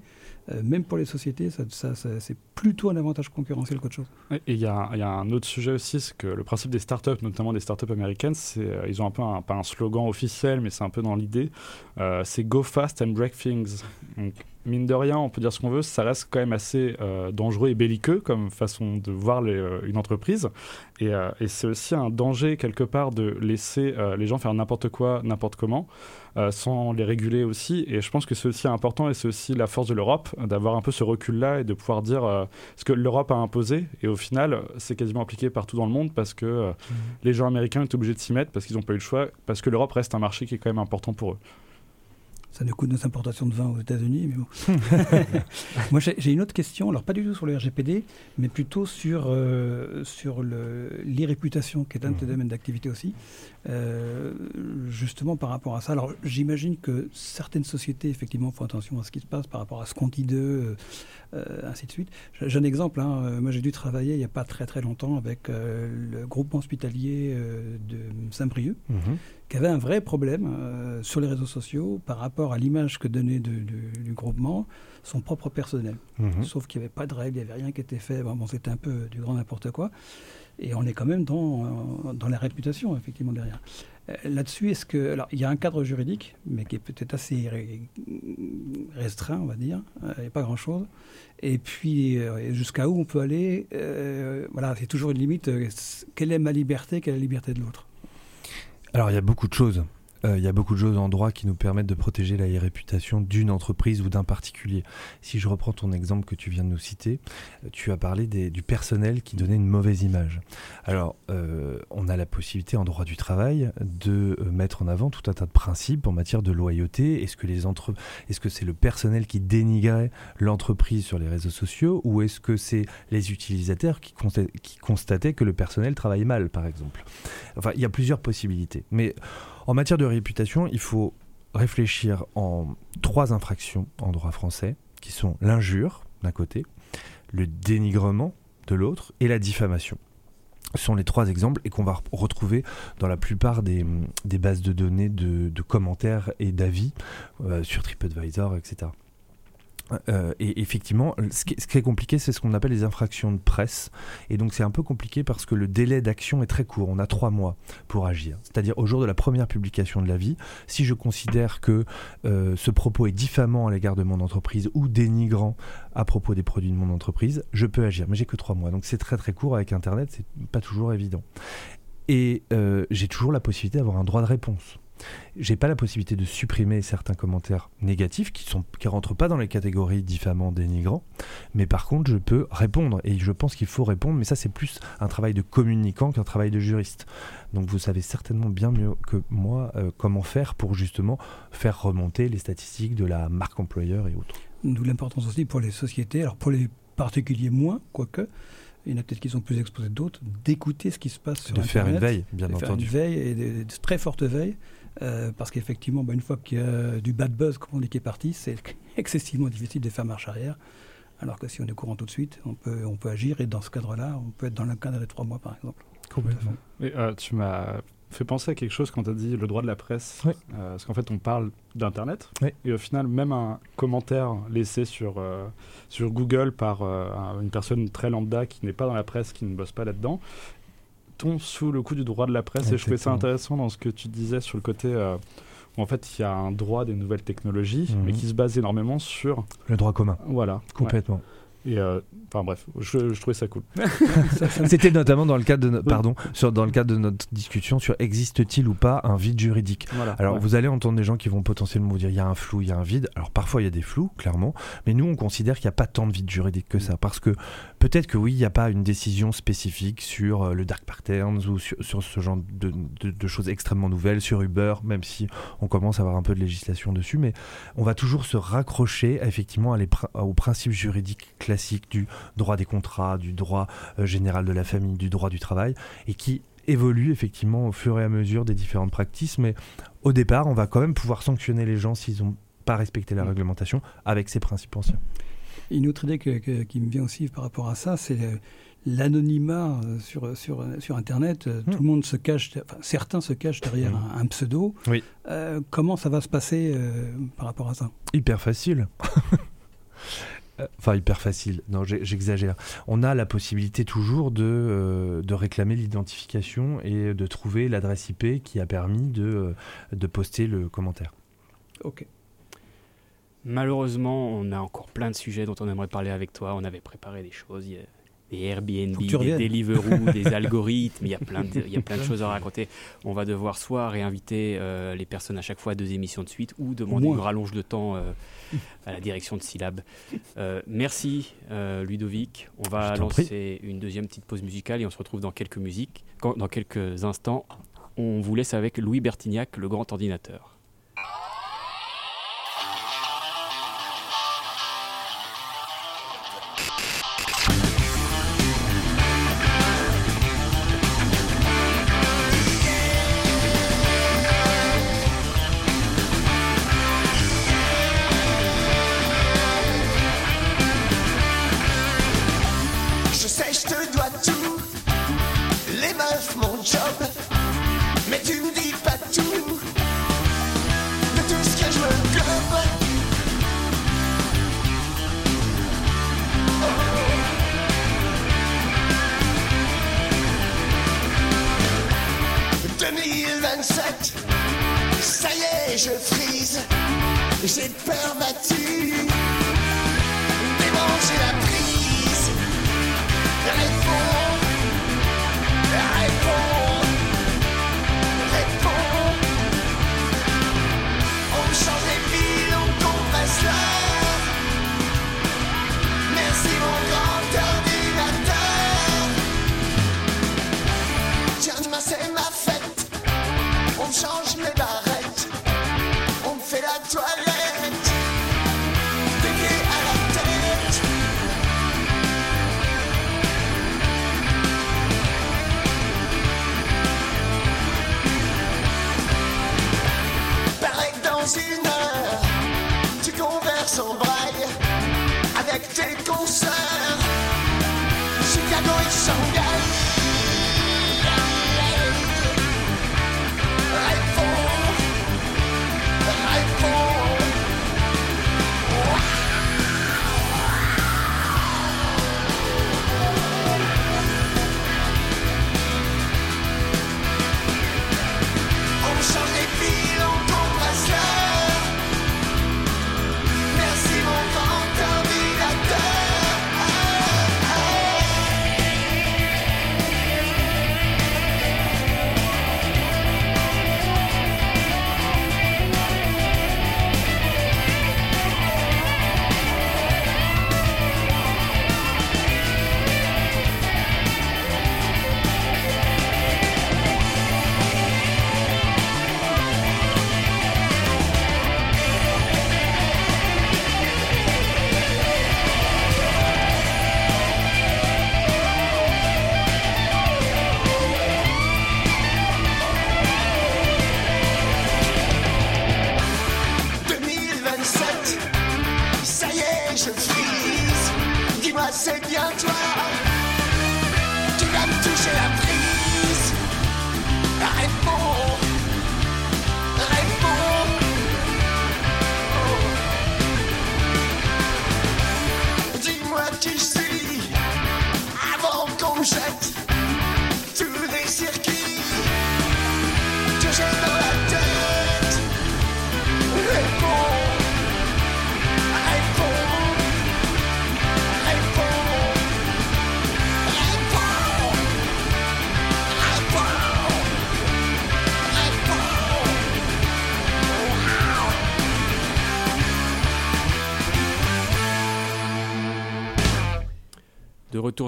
E: euh, même pour les sociétés, ça, c'est plutôt un avantage concurrentiel qu'autre chose.
D: Et il y, a un autre sujet aussi, c'est que le principe des startups, notamment des startups américaines, c'est ils ont un peu un, pas un slogan officiel, mais c'est un peu dans l'idée, c'est go fast and break things. Mine de rien, on peut dire ce qu'on veut, ça reste quand même assez euh, dangereux et belliqueux comme façon de voir les, euh, une entreprise. Et, euh, et c'est aussi un danger quelque part de laisser les gens faire n'importe quoi, n'importe comment, sans les réguler aussi. Et je pense que c'est aussi important et c'est aussi la force de l'Europe d'avoir un peu ce recul-là et de pouvoir dire ce que l'Europe a imposé. Et au final, c'est quasiment appliqué partout dans le monde parce que euh, les gens américains sont obligés de s'y mettre parce qu'ils n'ont pas eu le choix, parce que l'Europe reste un marché qui est quand même important pour eux.
E: Ça nous coûte nos importations de vin aux États-Unis, mais bon. <laughs> <laughs> Moi, j'ai une autre question, alors pas du tout sur le RGPD, mais plutôt sur, euh, sur l'irréputation, qui est un de tes
F: Mhm.
E: domaines d'activité aussi. Euh, justement par rapport à ça. Alors, j'imagine que certaines sociétés, effectivement, font attention à ce qui se passe par rapport à ce qu'on dit d'eux, euh, ainsi de suite. J'ai un exemple. hein. Moi, j'ai dû travailler il n'y a pas très très longtemps avec le groupement hospitalier de Saint-Brieuc
F: Mhm.
E: Qui avait un vrai problème euh, sur les réseaux sociaux par rapport à l'image que donnait de- de- du groupement son propre personnel.
F: Mhm.
E: Sauf qu'il n'y avait pas de règles, il n'y avait rien qui était fait. Bon, bon, c'était un peu du grand n'importe quoi. Et on est quand même dans, euh, dans la réputation, effectivement, derrière. Euh, Là-dessus, est-ce que. Alors, il y a un cadre juridique, mais qui est peut-être assez restreint, on va dire. Euh, Il n'y a pas grand-chose. Et puis, euh, jusqu'à où on peut aller Voilà, c'est toujours une limite. Quelle est ma liberté Quelle est la liberté de l'autre
F: Alors il y a beaucoup de choses. Euh, il y a beaucoup de choses en droit qui nous permettent de protéger la réputation d'une entreprise ou d'un particulier. Si je reprends ton exemple que tu viens de nous citer, euh, tu as parlé du personnel qui donnait une mauvaise image. Alors, euh, on a la possibilité en droit du travail de mettre en avant tout un tas de principes en matière de loyauté. Est-ce que les entre... est-ce que c'est le personnel qui dénigrait l'entreprise sur les réseaux sociaux ou est-ce que c'est les utilisateurs qui, consta- qui constataient que le personnel travaille mal, par exemple? Enfin, il y a plusieurs possibilités. Mais en matière de réputation, il faut réfléchir en trois infractions en droit français, qui sont l'injure d'un côté, le dénigrement de l'autre et la diffamation. Ce sont les trois exemples et qu'on va re- retrouver dans la plupart des, bases de données de, de commentaires et d'avis euh, sur TripAdvisor, etc. Euh, et effectivement, ce qui, est, compliqué, c'est ce qu'on appelle les infractions de presse. Et donc, c'est un peu compliqué parce que le délai d'action est très court. On a trois mois pour agir. C'est-à-dire au jour de la première publication de l'avis, si je considère que euh, ce propos est diffamant à l'égard de mon entreprise ou dénigrant à propos des produits de mon entreprise, je peux agir. Mais j'ai que trois mois. Donc, c'est très très court avec Internet. C'est pas toujours évident. Et euh, j'ai toujours la possibilité d'avoir un droit de réponse. J'ai pas la possibilité de supprimer certains commentaires négatifs qui sont qui rentrent pas dans les catégories diffamants, dénigrants, mais par contre je peux répondre et je pense qu'il faut répondre, mais ça c'est plus un travail de communicant qu'un travail de juriste. Donc vous savez certainement bien mieux que moi euh, comment faire pour justement faire remonter les statistiques de la marque employeur et autres.
E: D'où l'importance aussi pour les sociétés, alors pour les particuliers moins, quoique, il y en a peut-être qui sont plus exposés que d'autres, d'écouter ce qui se passe sur
F: de faire une
E: Internet,
F: veille, bien
E: de faire
F: entendu.
E: une veille et de, de très forte veille, euh, parce qu'effectivement, bah, une fois qu'il y a du bad buzz, comme on dit, qui est parti, c'est <laughs> excessivement difficile de faire marche arrière. Alors que si on est courant tout de suite, on peut, on peut agir et dans ce cadre-là, on peut être dans le cadre des trois mois, par exemple.
F: Complètement.
D: Et, euh, tu m'as fait penser à quelque chose quand tu as dit le droit de la presse.
F: Oui.
D: Euh, parce qu'en fait, on parle d'Internet.
F: Oui.
D: Et au final, même un commentaire laissé sur, euh, sur Google par euh, un- une personne très lambda qui n'est pas dans la presse, qui ne bosse pas là-dedans, tombe sous le coup du droit de la presse. Et je trouvais ça intéressant dans ce que tu disais sur le côté euh, où en fait il y a un droit des nouvelles technologies,
F: Mhm.
D: mais qui se base énormément sur.
F: Le droit commun,
D: Voilà.
F: complètement.
D: Ouais. Et euh, enfin bref, je, je trouvais ça cool. <laughs> <laughs>
F: C'était notamment dans le cadre de no- pardon, sur, dans le cadre de notre discussion sur existe-t-il ou pas un vide juridique.
D: Voilà.
F: Alors
D: Ouais.
F: vous allez entendre des gens qui vont potentiellement vous dire il y a un flou, il y a un vide. Alors parfois il y a des flous, clairement, mais nous on considère qu'il n'y a pas tant de vide juridique que ça, parce que peut-être que oui, il n'y a pas une décision spécifique sur euh, le dark patterns ou sur, sur ce genre de, de- de choses extrêmement nouvelles, sur Uber, même si on commence à avoir un peu de législation dessus, mais on va toujours se raccrocher effectivement à les pr- aux principes juridiques classiques du droit des contrats, du droit euh, général de la famille, du droit du travail, et qui évolue effectivement au fur et à mesure des différentes pratiques. Mais au départ, on va quand même pouvoir sanctionner les gens s'ils n'ont pas respecté la
D: Mm.
F: réglementation avec ces principes anciens.
E: Une autre idée que- que- qui me vient aussi par rapport à ça, c'est l'anonymat euh, sur, sur, sur Internet. Euh,
F: Hmm.
E: Tout le monde se cache, enfin, certains se cachent derrière
F: Hmm.
E: un, un pseudo.
F: Oui.
E: Euh, comment ça va se passer euh, par rapport à ça?
F: Hyper facile. <laughs> Euh, Enfin, hyper facile. Non, j'exagère. On a la possibilité toujours de, euh, de réclamer l'identification et de trouver l'adresse IP qui a permis de, euh, de poster le commentaire.
E: Ok.
H: Malheureusement, on a encore plein de sujets dont on aimerait parler avec toi. On avait préparé des choses. Il y a des Airbnb, des. Deliveroo, des <laughs> algorithmes. Il y, a plein de, il y a plein de choses à raconter. On va devoir soit réinviter euh, les personnes à chaque fois à deux émissions de suite ou demander une rallonge de temps euh, à la direction de Syllab. Euh, merci euh, Ludovic. On va lancer une deuxième petite pause musicale et on se retrouve dans quelques musiques. Dans quelques instants, on vous laisse avec Louis Bertignac, le grand ordinateur.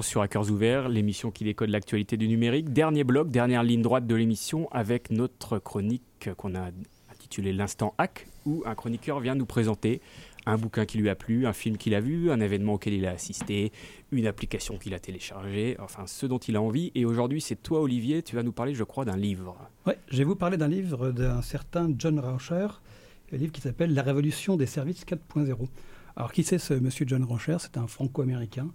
H: Sur Hackers Ouverts, l'émission qui décode l'actualité du numérique. Dernier bloc, dernière ligne droite de l'émission avec notre chronique qu'on a intitulée L'instant hack, où un chroniqueur vient nous présenter un bouquin qui lui a plu, un film qu'il a vu, un événement auquel il a assisté, une application qu'il a téléchargée, enfin ce dont il a envie. Et aujourd'hui, c'est toi, Olivier, tu vas nous parler, je crois, d'un livre.
E: Ouais, je vais vous parler d'un livre d'un certain John Rauscher, un livre qui s'appelle La révolution des services 4.0. Alors, qui c'est ce monsieur John Rauscher? C'est un franco-américain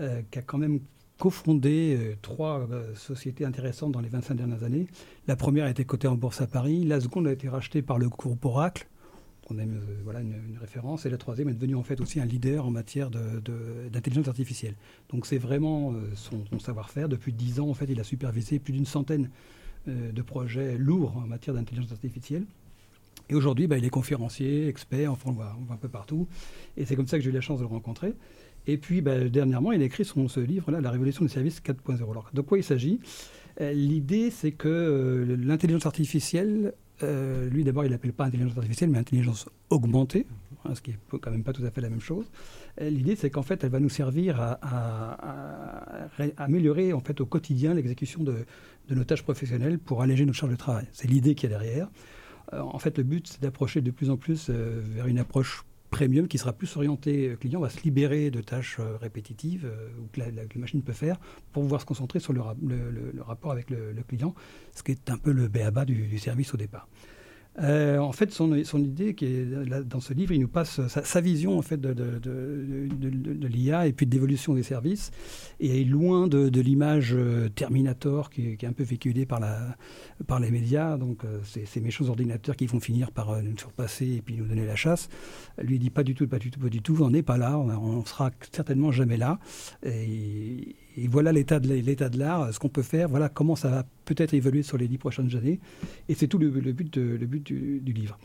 E: euh, qui a quand même cofondé euh, trois euh, sociétés intéressantes dans les 25 dernières années. La première a été cotée en bourse à Paris, la seconde a été rachetée par le groupe Oracle. qu'on aime, voilà, une, référence. Et la troisième est devenue en fait aussi un leader en matière de- de- d'intelligence artificielle. Donc c'est vraiment son, savoir-faire. Depuis dix ans, en fait, il a supervisé plus d'une centaine de projets lourds en matière d'intelligence artificielle. Et aujourd'hui, bah, il est conférencier, expert, enfin on voit, on voit un peu partout. Et c'est comme ça que j'ai eu la chance de le rencontrer. Et puis, bah, dernièrement, il a écrit son, ce livre-là, La révolution des services 4.0. Alors, de quoi il s'agit? Euh, L'idée, c'est que euh, l'intelligence artificielle, euh, lui d'abord, il l'appelle pas intelligence artificielle, mais intelligence augmentée, hein, ce qui est quand même pas tout à fait la même chose. L'idée, c'est qu'en fait, elle va nous servir à, améliorer en fait au quotidien l'exécution de, nos tâches professionnelles pour alléger notre charge de travail. C'est l'idée qu'il y a derrière. En fait, le but, c'est d'approcher de plus en plus vers une approche premium qui sera plus orientée euh, client, va se libérer de tâches euh, répétitives euh, ou que la, machine peut faire pour pouvoir se concentrer sur le, ra- le- le- le rapport avec le, client, ce qui est un peu le béaba du service au départ. Euh, en fait, son, idée, qui est dans ce livre, il nous passe sa, vision en fait de, l'IA et puis de l'évolution des services, et est loin de, l'image euh, Terminator qui, est- un peu véhiculée par, les médias. Donc, euh, c'est ces méchants ordinateurs qui vont finir par nous surpasser et puis nous donner la chasse. Lui dit pas du tout, pas du tout, pas du tout. On n'est pas là. On, on sera certainement jamais là. Et, et voilà l'état de l'art, ce qu'on peut faire. Voilà comment ça va peut-être évoluer sur les dix prochaines années. Et c'est tout le, but, du, livre.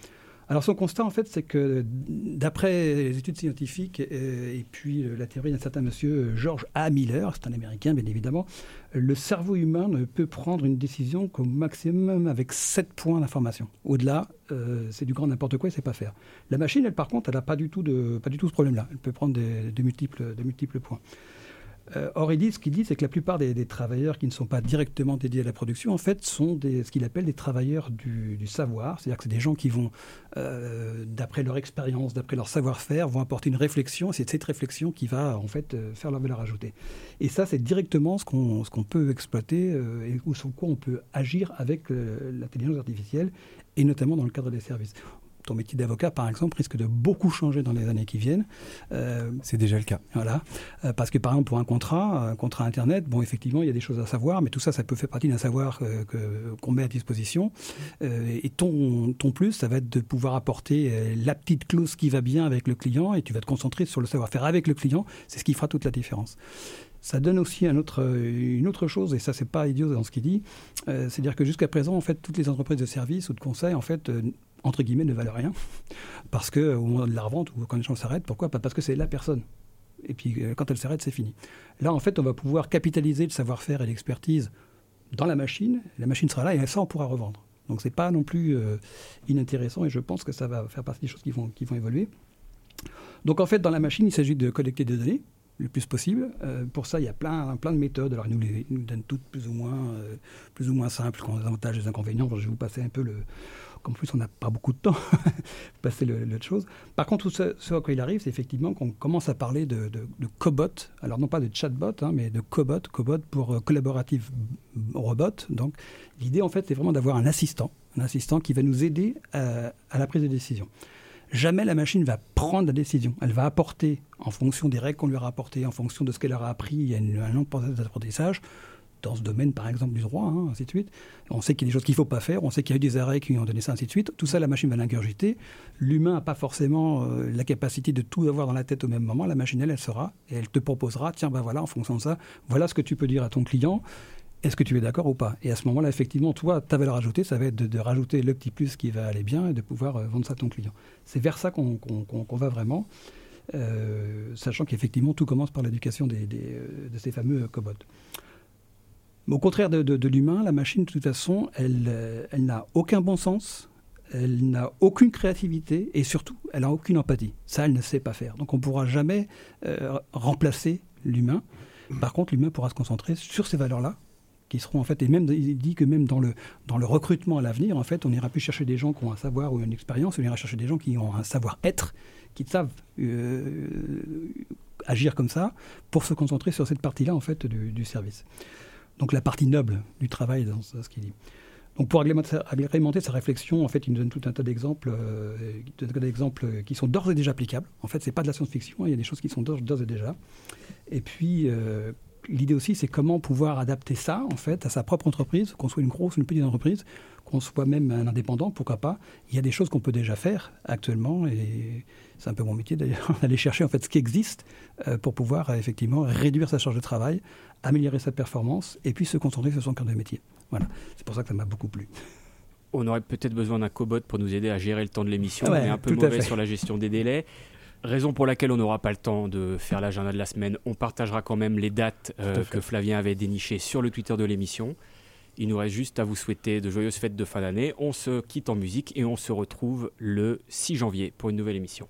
E: Alors son constat, en fait, c'est que d'après les études scientifiques euh, et puis euh, la théorie d'un certain monsieur George A. Miller, c'est un Américain bien évidemment, le cerveau humain ne peut prendre une décision qu'au maximum avec 7 points d'information. Au-delà, euh, c'est du grand n'importe quoi et c'est pas faire. La machine, elle, par contre, elle n'a pas du tout de pas du tout ce problème-là. Elle peut prendre des- de multiples de multiples points. Euh, or, il dit, ce qu'il dit, c'est que la plupart des, travailleurs qui ne sont pas directement dédiés à la production, en fait, sont ce qu'il appelle des travailleurs du, savoir. C'est-à-dire que c'est des gens qui vont, euh, d'après leur expérience, d'après leur savoir-faire, vont apporter une réflexion. C'est cette réflexion qui va, en fait, euh, faire leur valeur ajoutée. Et ça, c'est directement ce qu'on peut exploiter euh, et ou sur quoi on peut agir avec l'intelligence artificielle, et notamment dans le cadre des services. Ton métier d'avocat, par exemple, risque de beaucoup changer dans les années qui viennent. Euh,
F: C'est déjà le cas.
E: voilà. Euh, parce que par exemple, pour un contrat, un contrat Internet, bon, effectivement, il y a des choses à savoir, mais tout ça, ça peut faire partie d'un savoir euh, que- qu'on met à disposition. Et ton, ton plus, ça va être de pouvoir apporter la petite clause qui va bien avec le client et tu vas te concentrer sur le savoir-faire avec le client. C'est ce qui fera toute la différence. Ça donne aussi un autre, une autre chose, et ça, c'est pas idiot dans ce qu'il dit. C'est-à-dire que jusqu'à présent, en fait, toutes les entreprises de services ou de conseil, en fait, entre guillemets, ne valent rien. <laughs> Parce que au moment de la revente ou quand les gens s'arrêtent, pourquoi? Parce que c'est la personne. Et puis euh, quand elle s'arrête, c'est fini. Là, en fait, on va pouvoir capitaliser le savoir-faire et l'expertise dans la machine. La machine sera là et ça, on pourra revendre. Donc, c'est pas non plus euh, inintéressant et je pense que ça va faire partie des choses qui vont, qui vont évoluer. Donc, en fait, dans la machine, il s'agit de collecter des données le plus possible. Euh, pour ça, il y a plein, plein de méthodes. Alors, ils nous, les, donnent toutes plus ou moins, euh, plus ou moins simples, les avantages et les inconvénients. Je vais vous passer un peu le. Comme plus, on n'a pas beaucoup de temps, <laughs> passer le- l'autre chose. Par contre, ce, ce à quoi il arrive, c'est effectivement qu'on commence à parler de, de, cobot. Alors, non pas de chatbot, hein, mais de cobot. Cobot pour euh, collaborative robot. Donc, l'idée, en fait, c'est vraiment d'avoir un assistant. Un assistant qui va nous aider à, la prise de décision. Jamais la machine va prendre la décision. Elle va apporter, en fonction des règles qu'on lui aura apportées, en fonction de ce qu'elle aura appris, il y a une- un d'apprentissage, dans ce domaine, par exemple, du droit, hein, ainsi de suite. On sait qu'il y a des choses qu'il ne faut pas faire, on sait qu'il y a eu des arrêts qui ont donné ça, ainsi de suite. Tout ça, la machine va l'ingurgiter. L'humain n'a pas forcément euh, la capacité de tout avoir dans la tête au même moment. La machine, elle, elle sera, et elle te proposera, tiens, ben voilà, en fonction de ça, voilà ce que tu peux dire à ton client. Est-ce que tu es d'accord ou pas? Et à ce moment-là, effectivement, toi, ta valeur ajoutée, ça va être de, rajouter le petit plus qui va aller bien et de pouvoir euh, vendre ça à ton client. C'est vers ça qu'on va vraiment, euh, sachant qu'effectivement, tout commence par l'éducation des- de ces fameux cobots. Au contraire de, l'humain, la machine, de toute façon, elle, euh, elle n'a aucun bon sens, elle n'a aucune créativité et surtout, elle n'a aucune empathie. Ça, elle ne sait pas faire. Donc, on ne pourra jamais euh, remplacer l'humain. Par contre, l'humain pourra se concentrer sur ces valeurs-là, qui seront en fait, et même il dit que même dans le, dans le recrutement à l'avenir, en fait, on n'ira plus chercher des gens qui ont un savoir ou une expérience, on ira chercher des gens qui ont un savoir-être, qui savent euh, agir comme ça, pour se concentrer sur cette partie-là, en fait, du service. Donc la partie noble du travail dans ce qu'il dit. Donc pour agrémenter, sa réflexion, en fait, il nous donne tout un tas d'exemples, euh, un tas d'exemples qui sont d'ores et déjà applicables. En fait, c'est pas de la science-fiction, il y a des choses qui sont d'ores et déjà. Et puis, euh, l'idée aussi, c'est comment pouvoir adapter ça, en fait, à sa propre entreprise, qu'on soit une grosse ou une petite entreprise, qu'on soit même un indépendant, pourquoi pas. Il y a des choses qu'on peut déjà faire actuellement, et c'est un peu mon métier d'ailleurs, <laughs> d'aller chercher en fait ce qui existe euh, pour pouvoir euh, effectivement réduire sa charge de travail, améliorer sa performance, et puis se concentrer sur son cœur de métier. Voilà, c'est pour ça que ça m'a beaucoup plu.
C: On aurait peut-être besoin d'un cobot pour nous aider à gérer le temps de l'émission.
E: Ouais,
C: on est un peu mauvais sur la gestion des délais. Raison pour laquelle on n'aura pas le temps de faire l'agenda de la semaine. On partagera quand même les dates euh, que Flavien avait dénichées sur le Twitter de l'émission. Il nous reste juste à vous souhaiter de joyeuses fêtes de fin d'année. On se quitte en musique et on se retrouve le 6 janvier pour une nouvelle émission.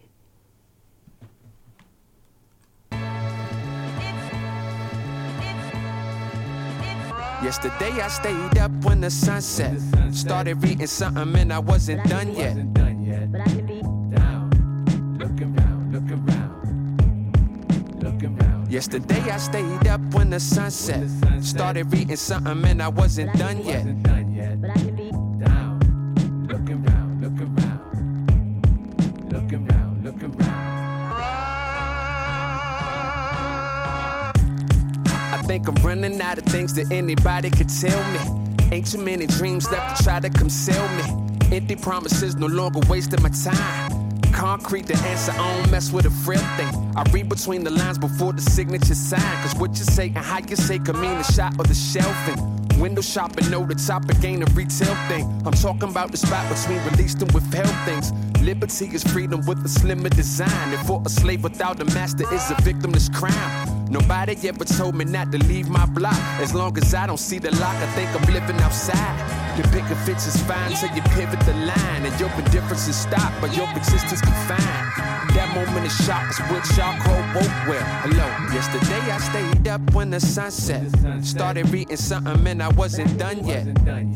I: Yesterday I stayed up when the sun set. Started reading something and I wasn't done yet. Yesterday I stayed up when the sun set. Started reading something and I wasn't done yet.
J: but I can be down, looking round, looking round, looking round, looking round.
I: I think I'm running out of things that anybody could tell me. Ain't too many dreams left to try to conceal me. Empty promises no longer wasting my time. Concrete the answer, I don't mess with a frail thing. I read between the lines before the signature sign. Cause what you say and how you say could mean the shot or the shelving. Window shopping, know the topic ain't a retail thing. I'm talking about the spot between released and withheld things. Liberty is freedom with a slimmer design. And for a slave without a master is a victimless crime. Nobody ever told me not to leave my block. As long as I don't see the lock, I think I'm living outside. The picker fits is fine till you pivot the line. And your indifference is stopped, but your existence confined. That moment of shock is what y'all call woke well. Hello, yesterday I stayed up when the sun set. Started reading something and I wasn't done yet.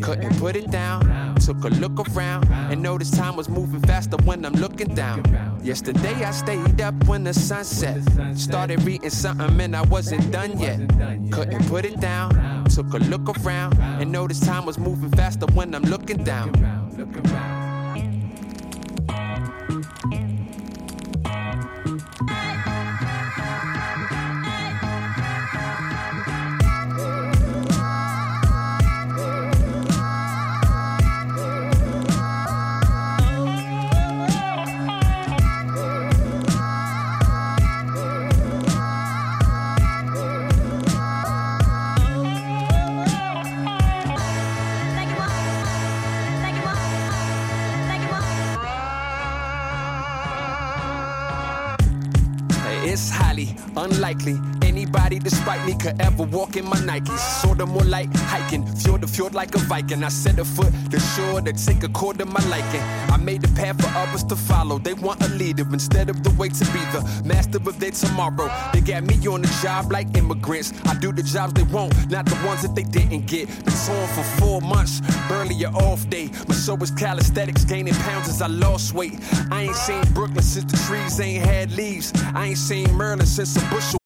I: Couldn't put it down. Took a look around and noticed time was moving faster when I'm looking down. Yesterday I stayed up when the sun set. Started reading something and I wasn't done yet. Couldn't put it down. Took a look around and noticed time was moving faster when I'm looking down. It's unlikely anybody despite me could ever walk in my Nikes. Sorta more like hiking, fjord to fjord like a Viking. I set a foot to shore to take a cord to my liking. I made the path for others to follow. They want a leader instead of the way to be the master of their tomorrow. They got me on the job like immigrants. I do the jobs they want, not the ones that they didn't get. Been torn for four months, barely a off day. My show was calisthenics, gaining pounds as I lost weight. I ain't seen Brooklyn since the trees ain't had leaves. I ain't seen Merlin since a bushel